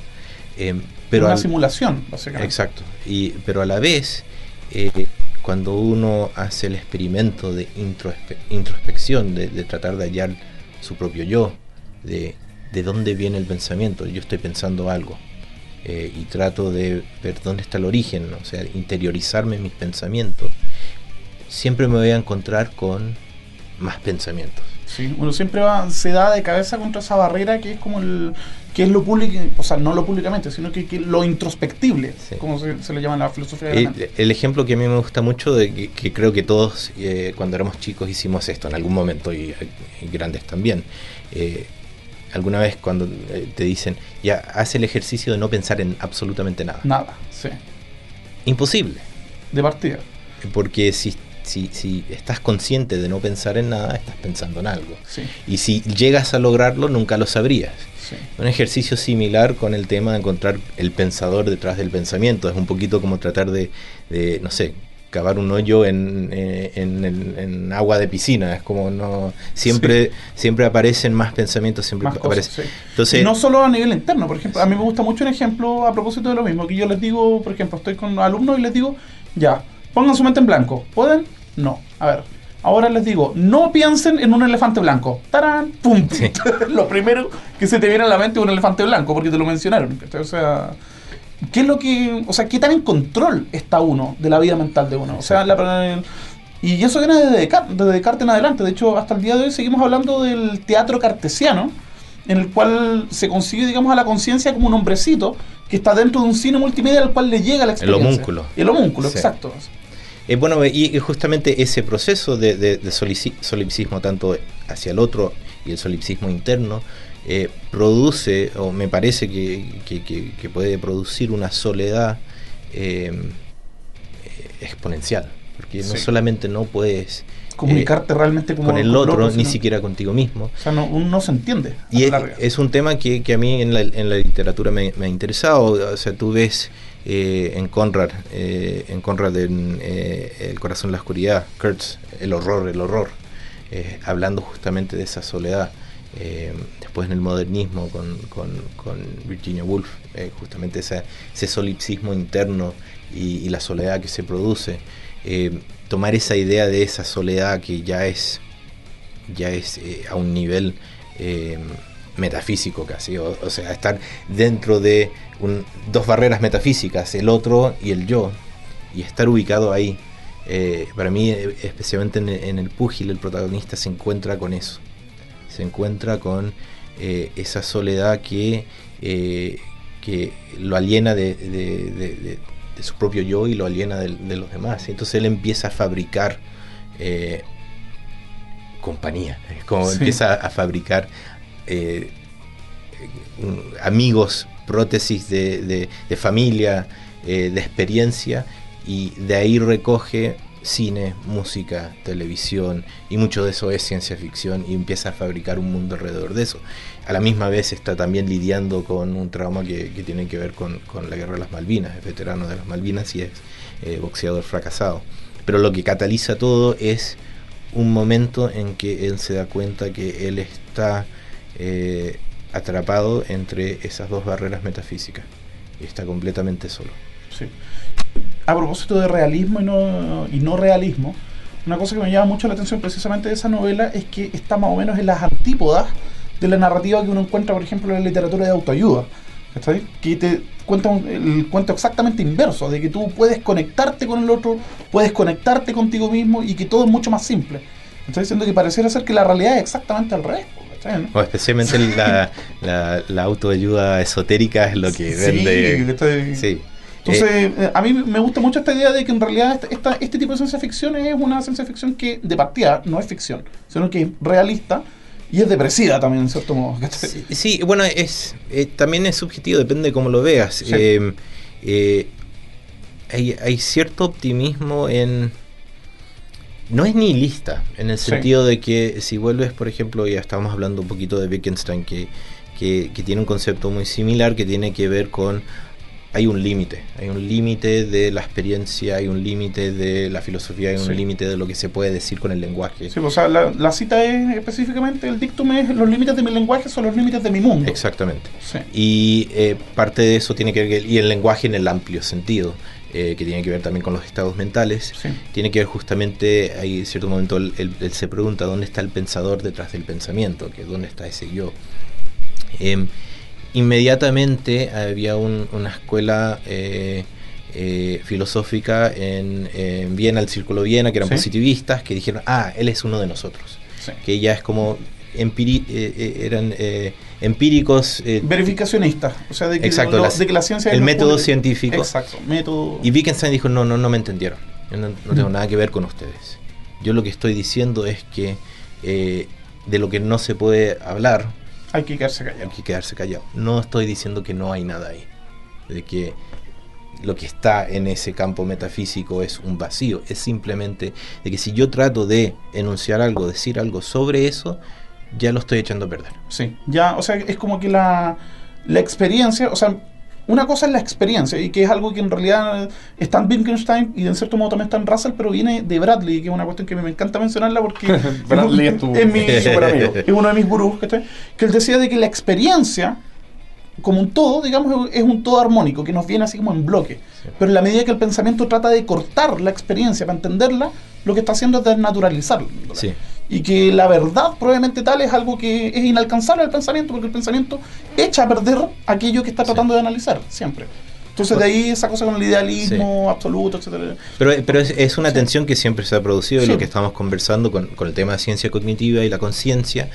Pero una al- simulación, básicamente. Exacto. Y, pero a la vez, eh, cuando uno hace el experimento de introspe- introspección, de, de tratar de hallar su propio yo, de, de dónde viene el pensamiento, yo estoy pensando algo, eh, y trato de ver dónde está el origen, o sea, interiorizarme en mis pensamientos, siempre me voy a encontrar con más pensamientos. Sí, uno siempre va, se da de cabeza contra esa barrera que es como el que es lo público, o sea, no lo públicamente, sino que, que lo introspectible, Sí. como se, se le llama en la filosofía de la El, el ejemplo que a mí me gusta mucho, de que, que creo que todos eh, cuando éramos chicos hicimos esto en algún momento y, y grandes también. eh, alguna vez cuando eh, te dicen, ya, haz el ejercicio de no pensar en absolutamente nada. Nada, sí, Imposible, de partida. porque si, si, si estás consciente de no pensar en nada, estás pensando en algo. Sí, Y si llegas a lograrlo, nunca lo sabrías. sí. Un ejercicio similar con el tema de encontrar el pensador detrás del pensamiento. Es un poquito como tratar de, de, no sé, cavar un hoyo en, eh, en, en- en agua de piscina. Es como no. Siempre, siempre aparecen más pensamientos, siempre Más aparecen. cosas, sí. Entonces, y no solo a nivel interno, por ejemplo, a mí me gusta mucho un ejemplo a propósito de lo mismo, que yo les digo, por ejemplo, estoy con alumnos y les digo, ya, pongan su mente en blanco. ¿Pueden? No. A ver, ahora les digo, no piensen en un elefante blanco. ¡Tarán! ¡Pum! Sí. [LAUGHS] lo primero que se te viene a la mente es un elefante blanco, porque te lo mencionaron. O sea, ¿qué es lo que, o sea, qué tan en control está uno de la vida mental de uno? O sea, la, y eso viene desde Descartes, desde Descartes en adelante. De hecho, hasta el día de hoy seguimos hablando del teatro cartesiano, en el cual se consigue, digamos, a la conciencia como un hombrecito que está dentro de un cine multimedia al cual le llega la experiencia. homúnculo. El homúnculo, Sí. exacto. Eh, bueno, y, justamente ese proceso de, de- de solici- solipsismo tanto hacia el otro y el solipsismo interno eh, produce, o me parece que, que- que- que puede producir una soledad eh, eh, exponencial, porque no solamente no puedes Comunicarte realmente como con el otro, ni sino- siquiera contigo mismo. O sea, no, uno no se entiende. Y es, un tema que, que a mí en la, en la literatura me, me ha interesado. O sea, tú ves eh, en Conrad, eh, en Conrad en eh, El corazón en la oscuridad, Kurtz, el horror, el horror, hablando justamente de esa soledad. Después en el modernismo con, con, Virginia Woolf, justamente ese solipsismo interno y, y la soledad que se produce. Tomar esa idea de esa soledad que ya es ya es a un nivel metafísico casi, o, o sea, estar dentro de un- dos barreras metafísicas, el otro y el yo, y estar ubicado ahí. Eh, para mí, eh, especialmente en, en el púgil, el protagonista se encuentra con eso, se encuentra con eh, esa soledad que, eh, que lo aliena de, de- de- de- de su propio yo y lo aliena de, los demás. Entonces él empieza a fabricar compañía, es como Sí. empieza a fabricar eh, amigos, prótesis de, de- familia, eh, de experiencia, y de ahí recoge cine, música, televisión, y mucho de eso es ciencia ficción, y empieza a fabricar un mundo alrededor de eso. A la misma vez está también lidiando con un trauma que, que tiene que ver con, con la guerra de las Malvinas, es veterano de las Malvinas y es eh, boxeador fracasado. Pero lo que cataliza todo es un momento en que él se da cuenta que él está eh, atrapado entre esas dos barreras metafísicas y está completamente solo. Sí. A propósito de realismo y no, y no realismo, una cosa que me llama mucho la atención precisamente de esa novela es que está más o menos en las antípodas de la narrativa que uno encuentra, por ejemplo, en la literatura de autoayuda. ¿cachai? Que te cuenta un- el cuento exactamente inverso, de que tú puedes conectarte con el otro, puedes conectarte contigo mismo y que todo es mucho más simple. Estoy diciendo que pareciera ser que la realidad es exactamente al revés. O especialmente la, la, la autoayuda esotérica es lo que Sí, vende. estoy- Sí. Entonces, Eh, eh, a mí me gusta mucho esta idea de que en realidad esta, esta- este tipo de ciencia ficción es una ciencia ficción que de partida no es ficción, sino que es realista y es depresiva también, en cierto modo. Sí, sí, bueno, es eh, también es subjetivo, depende de cómo lo veas. Sí. Eh, hay, hay cierto optimismo en... No es nihilista, en el Sí. sentido de que si vuelves, por ejemplo, ya estábamos hablando un poquito de Wittgenstein, que, que, que tiene un concepto muy similar que tiene que ver con... Hay un límite, hay un límite de la experiencia, hay un límite de la filosofía, hay un límite de lo que se puede decir con el lenguaje. Sí, o sea, la, la cita es específicamente, el dictum es los límites de mi lenguaje son los límites de mi mundo. Exactamente. Sí. Y eh, parte de eso tiene que ver, y el lenguaje en el amplio sentido, eh, que tiene que ver también con los estados mentales, Sí. tiene que ver justamente, hay en cierto momento él, él- él se pregunta dónde está el pensador detrás del pensamiento, que dónde está ese yo. Em, inmediatamente había un- una escuela eh, eh, filosófica en, en Viena, el Círculo Viena, que eran Sí. positivistas, que dijeron, ah, él es uno de nosotros. Sí. Que ya es como, eran eh, empíricos. eh, Verificacionista, o sea, de que, Exacto, lo- las- de que la ciencia el método científico. Exacto, método. Y Wittgenstein dijo, no, no, no me entendieron. Yo no, no tengo Mm. nada que ver con ustedes. Yo lo que estoy diciendo es que eh, de lo que no se puede hablar, Hay que quedarse hay callado. que quedarse callado. No estoy diciendo que no hay nada ahí. De que lo que está en ese campo metafísico es un vacío. Es simplemente de que si yo trato de enunciar algo, decir algo sobre eso, ya lo estoy echando a perder. Sí, ya, o sea, es como que la, la experiencia, o sea, una cosa es la experiencia, y que es algo que en realidad está en Wittgenstein y en cierto modo también está en Russell, pero viene de Bradley, que es una cuestión que me encanta mencionarla porque [LAUGHS] Bradley es tu- mi super amigo, es uno de mis gurús, ¿cachai? que él decía de que la experiencia, como un todo, digamos, es un todo armónico, que nos viene así como en bloque. Pero en la medida que el pensamiento trata de cortar la experiencia para entenderla, lo que está haciendo es desnaturalizarla. Sí. Y que la verdad probablemente tal es algo que es inalcanzable al pensamiento, porque el pensamiento echa a perder aquello que está tratando de analizar, siempre. Entonces de ahí esa cosa con el idealismo absoluto, etcétera. Pero, pero es, es una Sí. tensión que siempre se ha producido y lo que estamos conversando con, con el tema de ciencia cognitiva y la conciencia,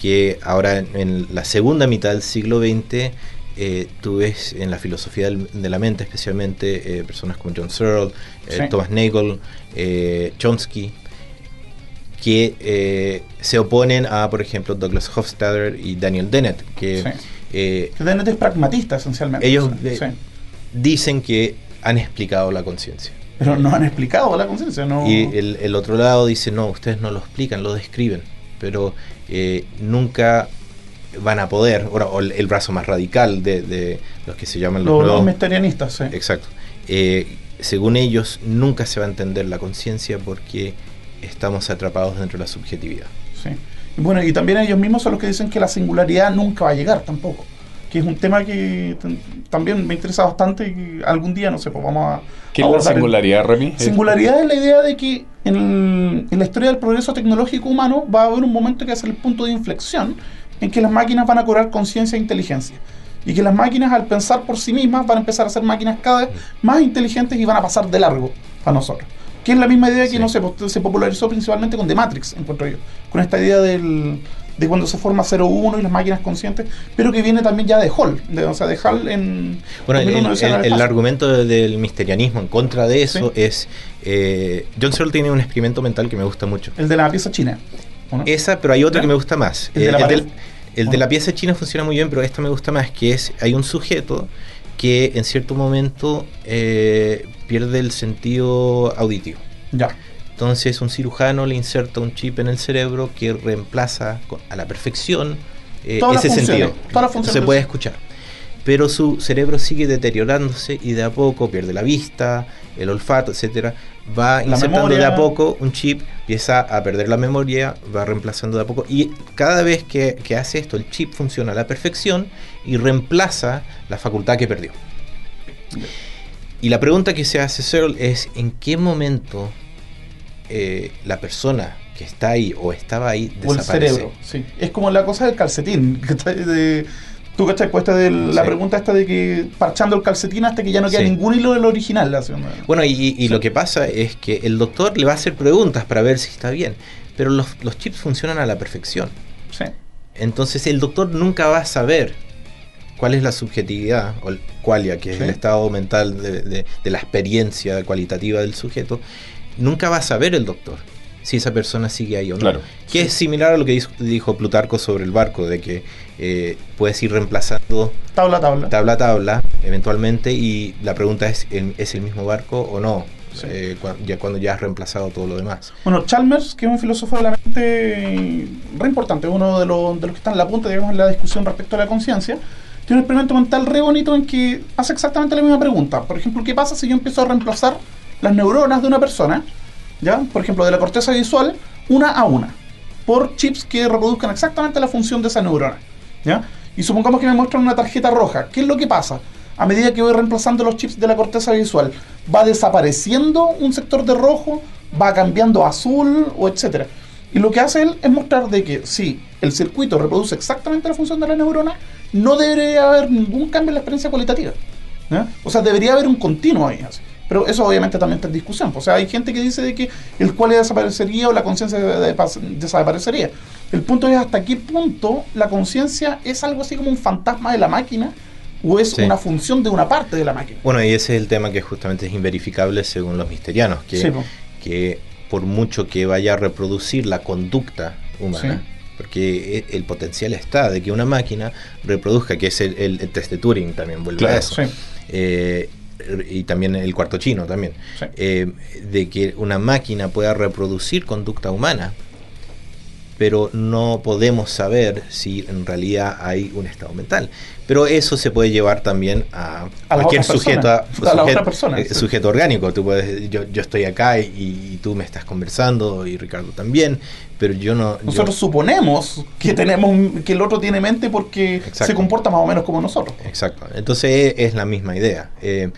que ahora en, la segunda mitad del siglo XX eh, tú ves en la filosofía del- de la mente especialmente eh, personas como John Searle, eh. Thomas Nagel, eh, Chomsky, que eh, se oponen a, por ejemplo, Douglas Hofstadter y Daniel Dennett, que Sí. eh, Dennett es pragmatista esencialmente. Ellos, sí. dicen que han explicado la conciencia. Pero no han explicado la conciencia, no. Y el, el otro lado dice, no, ustedes no lo explican, lo describen, pero eh, nunca van a poder, o, o el, el brazo más radical de, de los que se llaman los los, los mesterianistas, sí. Exacto. Según ellos, nunca se va a entender la conciencia porque estamos atrapados dentro de la subjetividad. Sí. Y bueno, y también ellos mismos son los que dicen que la singularidad nunca va a llegar tampoco. Que es un tema que también me interesa bastante y que algún día, no sé, pues vamos a. ¿Qué es la singularidad, Remy? Singularidad es la idea de que en, el- en la historia del progreso tecnológico humano va a haber un momento que va a ser el punto de inflexión en que las máquinas van a cobrar conciencia e inteligencia. Y que las máquinas al pensar por sí mismas van a empezar a ser máquinas cada vez más inteligentes y van a pasar de largo a nosotros. Que es la misma idea que Sí. no sé, pues, se popularizó principalmente con The Matrix, encuentro yo. Con esta idea del, de cuando se forma 0-1 y las máquinas conscientes, pero que viene también ya de Hall. De, o sea, de Hall en. Bueno, el, 2001 el- decía en el- el espacio. argumento de- del misterianismo en contra de eso Sí. es... eh, John Searle tiene un experimento mental que me gusta mucho. El de la pieza china. Esa, pero hay otra ¿Ya? que me gusta más. ¿El de Eh, la pared? del- el de la pieza china funciona muy bien, pero esta me gusta más, que es, hay un sujeto que en cierto momento eh, pierde el sentido auditivo. Ya. Entonces un cirujano le inserta un chip en el cerebro que reemplaza a la perfección eh, ese sentido. Se puede escuchar. Pero su cerebro sigue deteriorándose y de a poco pierde la vista, el olfato, etcétera. Va La insertando de a poco un chip, empieza a perder la memoria, va reemplazando de a poco. Y cada vez que, que hace esto, el chip funciona a la perfección y reemplaza la facultad que perdió. Y la pregunta que se hace Searle es: ¿en qué momento eh, la persona que está ahí o estaba ahí O el desaparece? cerebro, sí. Es como la cosa del calcetín. [LAUGHS] De, Tú cachai, pues de la Sí. pregunta esta de que parchando el calcetín hasta que ya no queda Sí. ningún hilo del original. Bueno, y, y lo que pasa es que el doctor le va a hacer preguntas para ver si está bien, pero los, los chips funcionan a la perfección. Sí. Entonces el doctor nunca va a saber cuál es la subjetividad, o el qualia, que es Sí. el estado mental de, de- de la experiencia cualitativa del sujeto, nunca va a saber el doctor si esa persona sigue ahí o no. Claro. Que es similar a lo que dijo, Plutarco sobre el barco, de que eh, puedes ir reemplazando Tabla a tabla. tabla a tabla eventualmente y la pregunta es, ¿el- ¿es el mismo barco o no? Sí. Eh, cua- ya cuando ya has reemplazado todo lo demás. Bueno, Chalmers, que es un filósofo de la mente re importante, uno de los, de los que están en la punta, digamos, en la discusión respecto a la conciencia, tiene un experimento mental re bonito en que hace exactamente la misma pregunta. Por ejemplo, ¿qué pasa si yo empiezo a reemplazar las neuronas de una persona, ya, por ejemplo, de la corteza visual, una a una, por chips que reproduzcan exactamente la función de esa neurona, ya? Y supongamos que me muestran una tarjeta roja. ¿Qué es lo que pasa? A medida que voy reemplazando los chips de la corteza visual, va desapareciendo un sector de rojo, va cambiando a azul o etcétera. Y lo que hace él es mostrar de que si el circuito reproduce exactamente la función de la neurona, no debería haber ningún cambio en la experiencia cualitativa. O sea, debería haber un continuo ahí. así. Pero eso obviamente también está en discusión. O sea, hay gente que dice de que el cual desaparecería o la conciencia desaparecería. El punto es hasta qué punto la conciencia es algo así como un fantasma de la máquina o es Sí. una función de una parte de la máquina. Bueno, y ese es el tema que justamente es inverificable según los misterianos, que, Sí, que por mucho que vaya a reproducir la conducta humana, Sí. Porque e- el potencial está de que una máquina reproduzca, que es el, el- el test de Turing también vuelve Claro, a eso. sí. Eh, y también el cuarto chino también, Sí. Eh, de que una máquina pueda reproducir conducta humana, pero no podemos saber si en realidad hay un estado mental. Pero eso se puede llevar también a, A cualquier sujeto, personas, a las otras personas, eh, sí. sujeto orgánico. Tú puedes, yo, yo estoy acá y, y tú me estás conversando y Ricardo también, pero yo no. yo- Nosotros suponemos que tenemos que el otro tiene mente porque Exacto. se comporta más o menos como nosotros. Exacto. Entonces es, es la misma idea. Eh,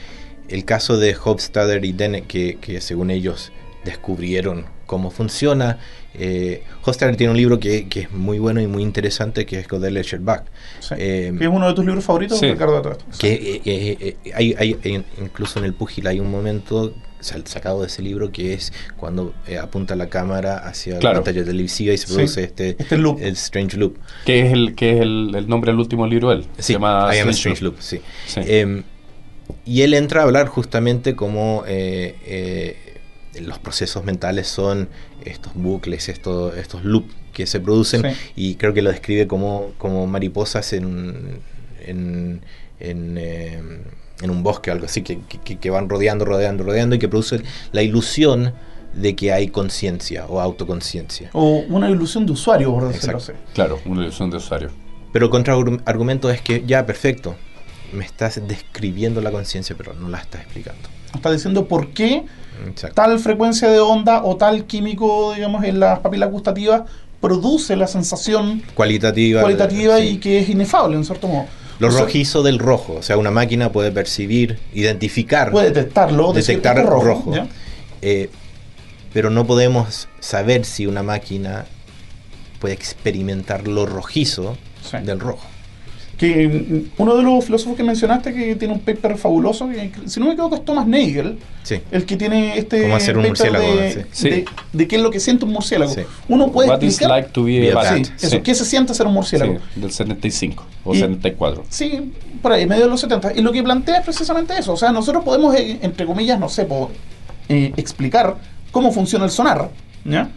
el caso de Hofstadter y Dennett, que, que según ellos descubrieron cómo funciona. Eh, Hofstadter tiene un libro que, que es muy bueno y muy interesante, que es Godel Escherbach. Sí. Eh, que es uno de tus libros favoritos, sí. Ricardo, de todo esto. que eh, eh, eh, hay, hay- incluso en el púgil hay un momento sacado de ese libro que es cuando eh, apunta la cámara hacia Claro. la pantalla televisiva y se Sí. produce este, Este loop. el Strange Loop. Que es el que es el, el nombre del último libro de él. Se Sí, llama I Am a Strange Strange Loop, sí. Sí. Eh, y él entra a hablar justamente como eh, eh, los procesos mentales son estos bucles, estos, estos loops que se producen Sí. y creo que lo describe como, como mariposas en, en, en, eh, en un bosque o algo así, que, que- que van rodeando, rodeando, rodeando y que producen la ilusión de que hay conciencia o autoconciencia. O una ilusión de usuario, por decirlo Exacto. así. Claro, una ilusión de usuario. Pero el contraargumento es que ya, perfecto, me estás describiendo la conciencia, pero no la estás explicando. Está diciendo por qué Exacto. tal frecuencia de onda o tal químico, digamos, en las papilas gustativas produce la sensación Cualitativa. cualitativa sí. y que es inefable, en cierto modo. Lo O sea, rojizo del rojo, o sea, una máquina puede percibir, identificar, Puede detectarlo, detectar "Esto es rojo, eh, pero no podemos saber si una máquina puede experimentar lo rojizo Sí. del rojo. Que uno de los filósofos que mencionaste que tiene un paper fabuloso, que, si no me equivoco es Thomas Nagel, Sí. el que tiene este Cómo hacer un paper murciélago, de, sí. Sí. de- de qué es lo que siente un murciélago. Sí. Uno puede What explicar like to be a eso, Sí. qué se siente ser un murciélago. Sí, del 75 o Y- 74. Sí, por ahí, medio de los 70. Y lo que plantea es precisamente eso. O sea, nosotros podemos, eh, entre comillas, no sé, po- eh, explicar cómo funciona el sonar, ¿ya?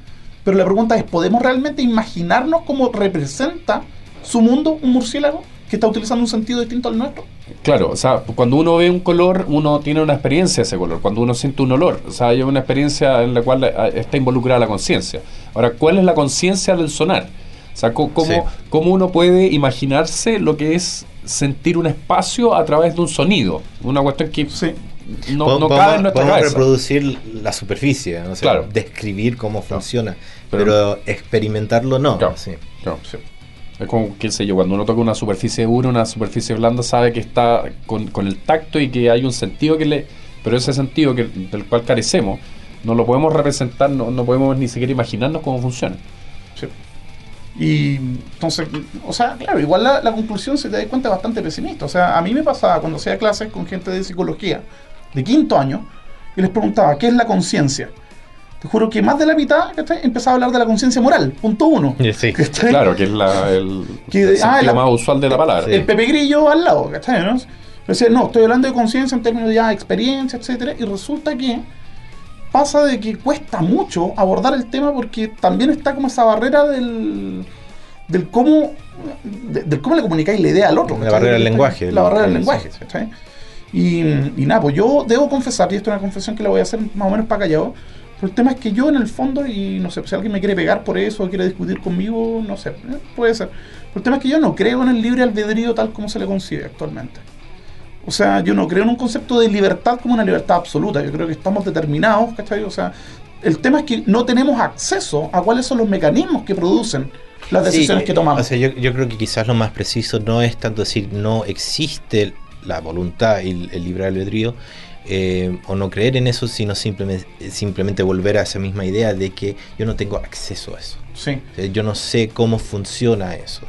Pero la pregunta es, ¿podemos realmente imaginarnos cómo representa su mundo un murciélago que está utilizando un sentido distinto al nuestro? Claro, o sea, cuando uno ve un color, uno tiene una experiencia de ese color. Cuando uno siente un olor, o sea, hay una experiencia en la cual eh, está involucrada la conciencia. Ahora, ¿cuál es la conciencia del sonar? O sea, ¿cómo, Sí. cómo uno puede imaginarse lo que es sentir un espacio a través de un sonido? Una cuestión que Sí. no, no cabe en nuestra podemos cabeza. reproducir la superficie, o sea, Claro. describir cómo funciona, Pero- pero, experimentarlo no. Claro. sí. Claro. Es como, qué sé yo, cuando uno toca una superficie dura, una superficie blanda, sabe que está con, con el tacto y que hay un sentido que le... Pero ese sentido que, del cual carecemos, no lo podemos representar, no, no podemos ni siquiera imaginarnos cómo funciona. Y entonces, o sea, claro, igual la, la conclusión, si te das cuenta, es bastante pesimista. O sea, a mí me pasaba cuando hacía clases con gente de psicología de quinto año y les preguntaba, ¿qué es la conciencia? Te juro que más de la mitad ¿cachai? empezaba a hablar de la conciencia moral, punto uno. Sí. [LAUGHS] ¿cachai? Claro, que es la, el, Que- el ah, la- más usual de la palabra. El Pepe Grillo al lado, ¿cachai? ¿no? Decía, no, estoy hablando de conciencia en términos de ya experiencia, etcétera, y resulta que pasa de que cuesta mucho abordar el tema porque también está como esa barrera del, del cómo de- del cómo le comunicáis la idea al otro. La barrera del lenguaje, La barrera del sí. lenguaje, ¿cachai? Y, y nada, pues yo debo confesar, y esto es una confesión que la voy a hacer más o menos para callado, pero el tema es que yo en el fondo, y no sé, si alguien me quiere pegar por eso o quiere discutir conmigo, no sé, eh, puede ser. Pero el tema es que yo no creo en el libre albedrío tal como se le concibe actualmente. O sea, yo no creo en un concepto de libertad como una libertad absoluta. Yo creo que estamos determinados, ¿cachai? O sea, el tema es que no tenemos acceso a cuáles son los mecanismos que producen las decisiones Sí, que tomamos. O sea, yo, yo creo que quizás lo más preciso no es tanto decir no existe la voluntad y el, el libre albedrío, eh, o no creer en eso, sino simplemente, simplemente volver a esa misma idea de que yo no tengo acceso a eso. sí. Yo no sé cómo funciona eso.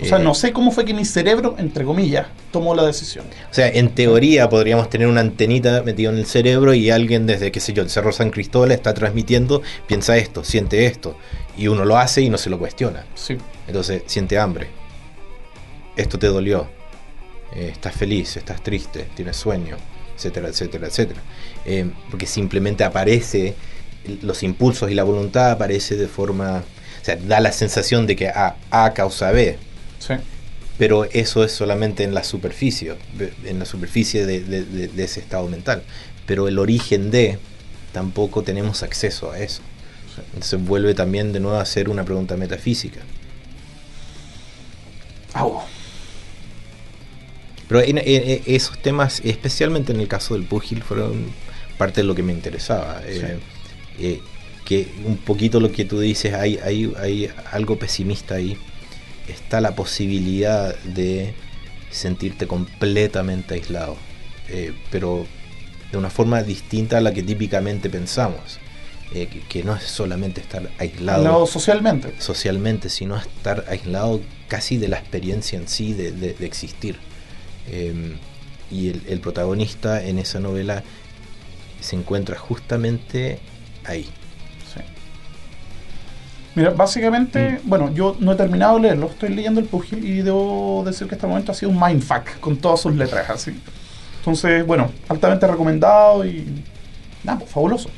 O sea, Eh, no sé cómo fue que mi cerebro, entre comillas, tomó la decisión. O sea, en teoría podríamos tener una antenita metida en el cerebro y alguien desde, qué sé yo, el Cerro San Cristóbal está transmitiendo, piensa esto, siente esto, y uno lo hace y no se lo cuestiona. Sí. Entonces, siente hambre. Esto te dolió. Eh, estás feliz, estás triste, tienes sueño, etcétera, etcétera, etcétera. Eh, porque simplemente aparece, los impulsos y la voluntad aparece de forma... O sea, da la sensación de que A, A causa B, Sí. pero eso es solamente en la superficie, en la superficie de, de- de- de ese estado mental. Pero el origen de, tampoco tenemos acceso a eso. Entonces vuelve también de nuevo a ser una pregunta metafísica. Au. Pero en, esos temas, especialmente en el caso del púgil, fueron parte de lo que me interesaba. Eh, eh, que un poquito lo que tú dices, hay, hay, hay algo pesimista ahí. Está la posibilidad de sentirte completamente aislado, eh, pero de una forma distinta a la que típicamente pensamos. eh, que, que no es solamente estar aislado socialmente. socialmente, sino estar aislado casi de la experiencia en sí de, de- de existir. Eh, y el, el protagonista en esa novela se encuentra justamente ahí. Sí. Mira, básicamente, bueno, yo no he terminado de leerlo, estoy leyendo el Pugil y debo decir que hasta el momento ha sido un mindfuck con todas sus letras, así. Entonces, bueno, altamente recomendado y nada, pues, fabuloso.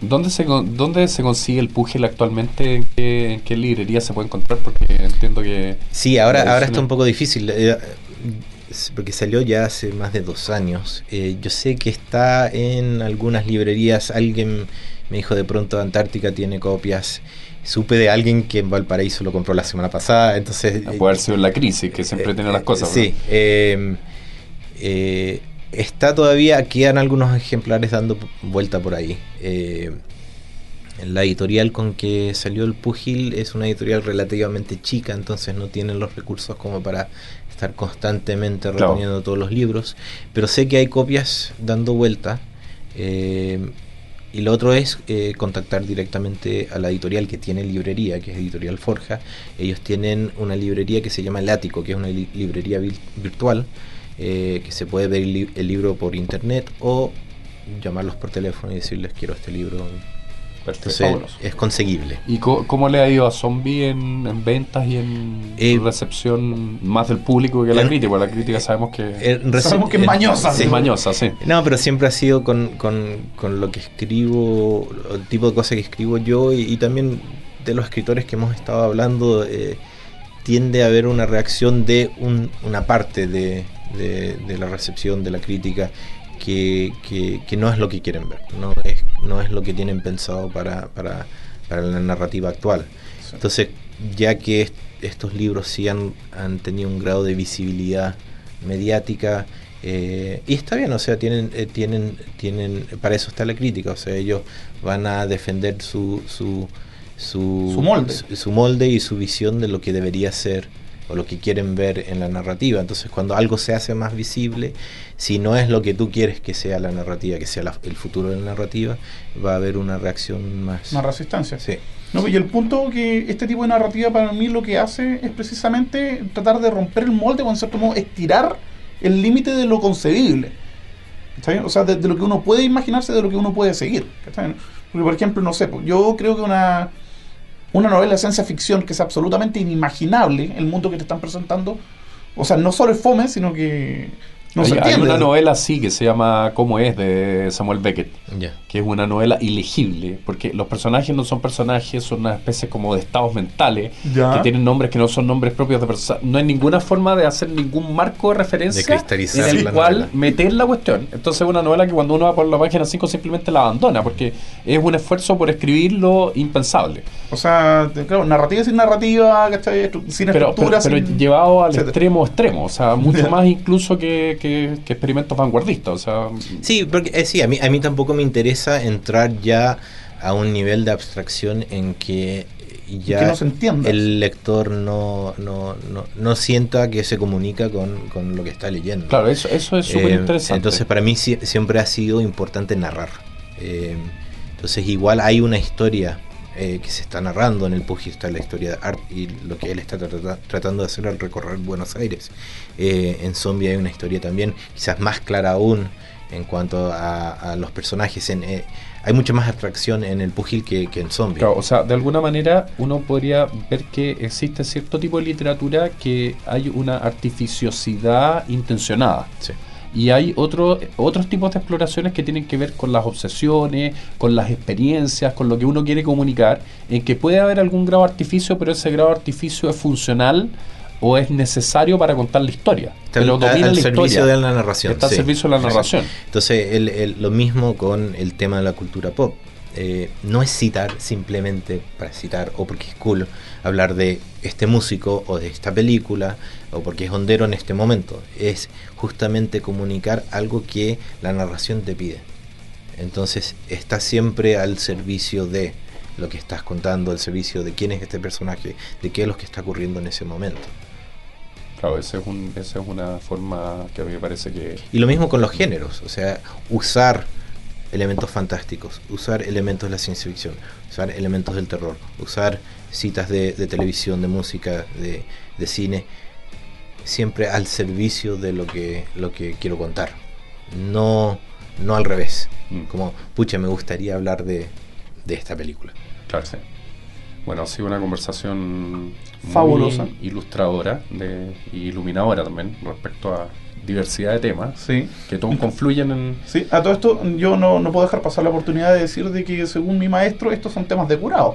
¿Dónde se, ¿Dónde se consigue el pugil actualmente? ¿En qué, en qué librería se puede encontrar? Porque entiendo que... Sí, ahora, ahora está un poco difícil, eh, porque salió ya hace más de dos años. Eh, yo sé que está en algunas librerías, alguien me dijo de pronto Antártica tiene copias. Supe de alguien que en Valparaíso lo compró la semana pasada, entonces... Puede haber sido la crisis, que siempre Eh, tiene las eh, cosas. Sí. eh, eh, está todavía, quedan algunos ejemplares dando vuelta por ahí. Eh, la editorial con que salió el Pugil es una editorial relativamente chica, entonces no tienen los recursos como para estar constantemente Claro. reponiendo todos los libros. Pero sé que hay copias dando vuelta. eh, y lo otro es eh, contactar directamente a la editorial que tiene librería, que es Editorial Forja. Ellos tienen una librería que se llama Lático, que es una li- librería virtual, eh, que se puede ver el, li- el libro por internet o llamarlos por teléfono y decirles quiero este libro. Perfecto. Entonces fabuloso. es conseguible. ¿Y co- cómo le ha ido a Zombie en, en ventas y en Eh, recepción más del público que la en- crítica? Porque la crítica sabemos que Sabemos que es mañosa, sí. es mañosa, sí. No, pero siempre ha sido con, con- con lo que escribo, el tipo de cosas que escribo yo y, y también de los escritores que hemos estado hablando, eh, tiende a haber una reacción de un- una parte de, de- de la recepción, de la crítica, que, que- que no es lo que quieren ver, no es, no es lo que tienen pensado para, para, para la narrativa actual. Entonces, ya que est- estos libros sí han, han tenido un grado de visibilidad mediática, eh, y está bien, o sea, tienen, eh, tienen, tienen, para eso está la crítica, o sea, ellos van a defender su, su, su, Su molde. su- su molde y su visión de lo que debería ser o lo que quieren ver en la narrativa. Entonces, cuando algo se hace más visible, si no es lo que tú quieres que sea la narrativa, que sea la- el futuro de la narrativa, va a haber una reacción más. Una resistencia. Sí. No, y el punto que este tipo de narrativa para mí lo que hace es precisamente tratar de romper el molde o en cierto modo estirar el límite de lo concebible. ¿Está bien? O sea, de, de lo que uno puede imaginarse, de lo que uno puede seguir. ¿está bien? Porque, por ejemplo, no sé, pues, yo creo que una, una novela de ciencia ficción que es absolutamente inimaginable, el mundo que te están presentando, o sea, no solo es fome, sino que no hay, se hay entiende. una novela así que se llama ¿Cómo es? de Samuel Beckett. Que es una novela ilegible, porque los personajes no son personajes, son una especie como de estados mentales, que tienen nombres que no son nombres propios de personas. No hay ninguna forma de hacer ningún marco de referencia De cristalizar en el la cual novela. meter la cuestión. Entonces es una novela que cuando uno va por la página 5 simplemente la abandona, porque es un esfuerzo por escribir lo impensable. O sea, claro, narrativa sin narrativa, sin Pero, estructura, pero, pero sin- llevado al etcétera. extremo extremo, o sea, mucho más incluso que, que- que experimentos vanguardistas. O sea, Sí, porque eh, sí, a mí, a mí tampoco me interesa entrar ya a un nivel de abstracción en que ya que no se entienda. el lector no, no, no, no sienta que se comunica con, con lo que está leyendo. claro, eso, eso es súper Eh, interesante. Entonces para mí sie- siempre ha sido importante narrar. Eh, entonces igual hay una historia eh, que se está narrando en el Pugil, está la historia de Art y lo que él está trata- tratando de hacer al recorrer Buenos Aires. Eh, en Zombie hay una historia también, quizás más clara aún en cuanto a, a los personajes. En, eh, hay mucha más abstracción en el Pugil que, que en Zombie. Claro, o sea, de alguna manera uno podría ver que existe cierto tipo de literatura que hay una artificiosidad intencionada. Sí. Y hay otro, otros tipos de exploraciones que tienen que ver con las obsesiones, con las experiencias, con lo que uno quiere comunicar, en que puede haber algún grado de artificio, pero ese grado de artificio es funcional o es necesario para contar la historia. Está pero al, domina al la servicio historia. de la narración. Está al servicio de la narración. Entonces, el- el- lo mismo con el tema de la cultura pop. Eh, no es citar simplemente para citar o porque es cool hablar de este músico o de esta película o porque es hondero en este momento. Es justamente comunicar algo que la narración te pide. Entonces, está siempre al servicio de lo que estás contando, al servicio de quién es este personaje, de qué es lo que está ocurriendo en ese momento. Claro, ese es un, esa es una forma que a mí me parece que... Y lo mismo con los géneros, o sea, usar elementos fantásticos, usar elementos de la ciencia ficción, usar elementos del terror, usar citas de, de televisión, de música, de, de cine, siempre al servicio de lo que, lo que quiero contar. No, no al revés. Mm. Como, pucha, me gustaría hablar de, de esta película. Claro, sí. Bueno, ha sido una conversación muy Fabulosa. ilustradora de, y iluminadora también respecto a diversidad de temas Sí. que todos confluyen en... Sí, a todo esto yo no, no puedo dejar pasar la oportunidad de decir de que según mi maestro estos son temas de curados,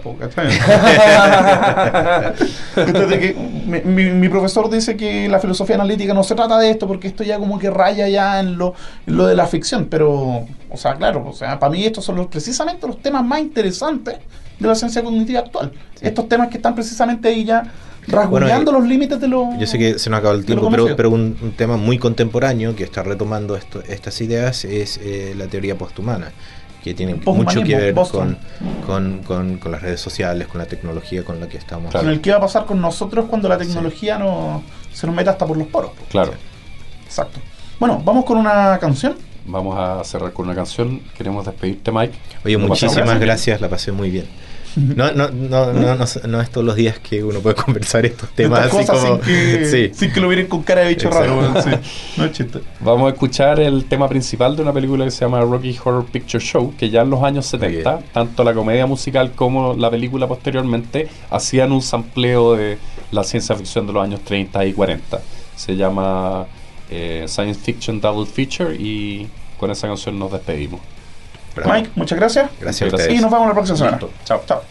mi, [LAUGHS] mi- mi profesor dice que la filosofía analítica no se trata de esto porque esto ya como que raya ya en lo, en lo de la ficción, pero, o sea, claro, o sea, para mí estos son los, precisamente los temas más interesantes de la ciencia cognitiva actual. Estos temas que están precisamente ahí ya rasguñando Bueno, los límites de los... Yo sé que se nos acaba el tiempo, pero, pero un, un tema muy contemporáneo que está retomando esto- estas ideas es eh, la teoría posthumana, que tiene mucho que ver con, con, con- con las redes sociales, con la tecnología con la que estamos. Claro. con el que va a pasar con nosotros cuando la tecnología no, se nos meta hasta por los poros. po. Claro, Exacto. Bueno, vamos con una canción. vamos a cerrar con una canción. Queremos despedirte, Mike. Oye, muchísimas bien. gracias, la pasé muy bien. No, no, no, no, no, no es todos los días que uno puede [LAUGHS] conversar estos temas Estas así cosas como... sin que, Sí. sin que lo miren con cara de bicho Exacto. raro. sí. [LAUGHS] No es chiste. Vamos a escuchar el tema principal de una película que se llama Rocky Horror Picture Show, que ya en los años 70, bien. tanto la comedia musical como la película posteriormente, hacían un sampleo de la ciencia ficción de los años 30 y 40. Se llama eh, Science Fiction Double Feature y con esa canción nos despedimos. Bravo. Mike, muchas gracias. Gracias a ustedes. Y nos vemos la próxima semana. Listo. Chao. Chao.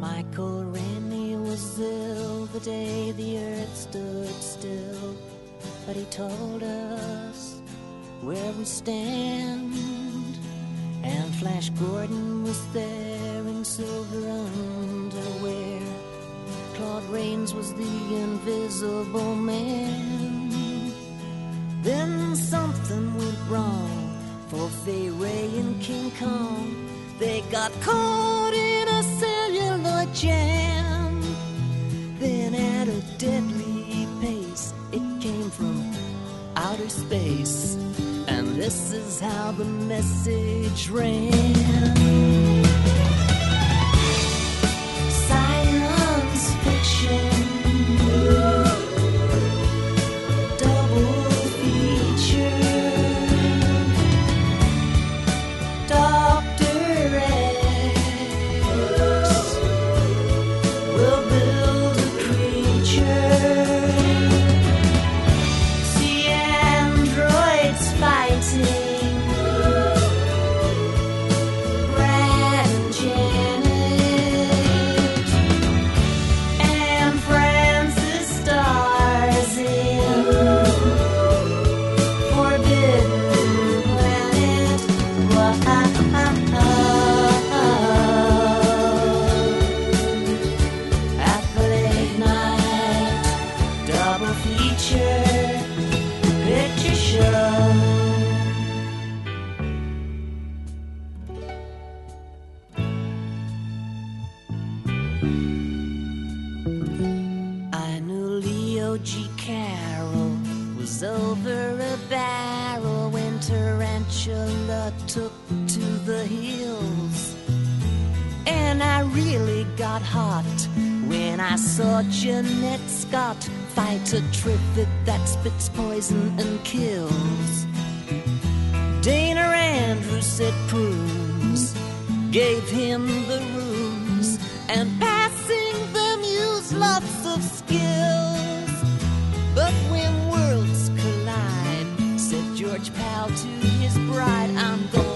Michael Rennie was ill the day the earth stood still, but he told us where we stand. And Flash Gordon was there in silver underwear. Claude Rains was the invisible man. Then something went wrong for Fay Ray and King Kong. They got caught in a celluloid jam. Then at a deadly pace, it came from outer space. This is how the message ran. trivet that spits poison and kills. Dana Andrews said prunes, gave him the rules and passing the muse lots of skills. But when worlds collide, said George Powell to his bride, I'm going.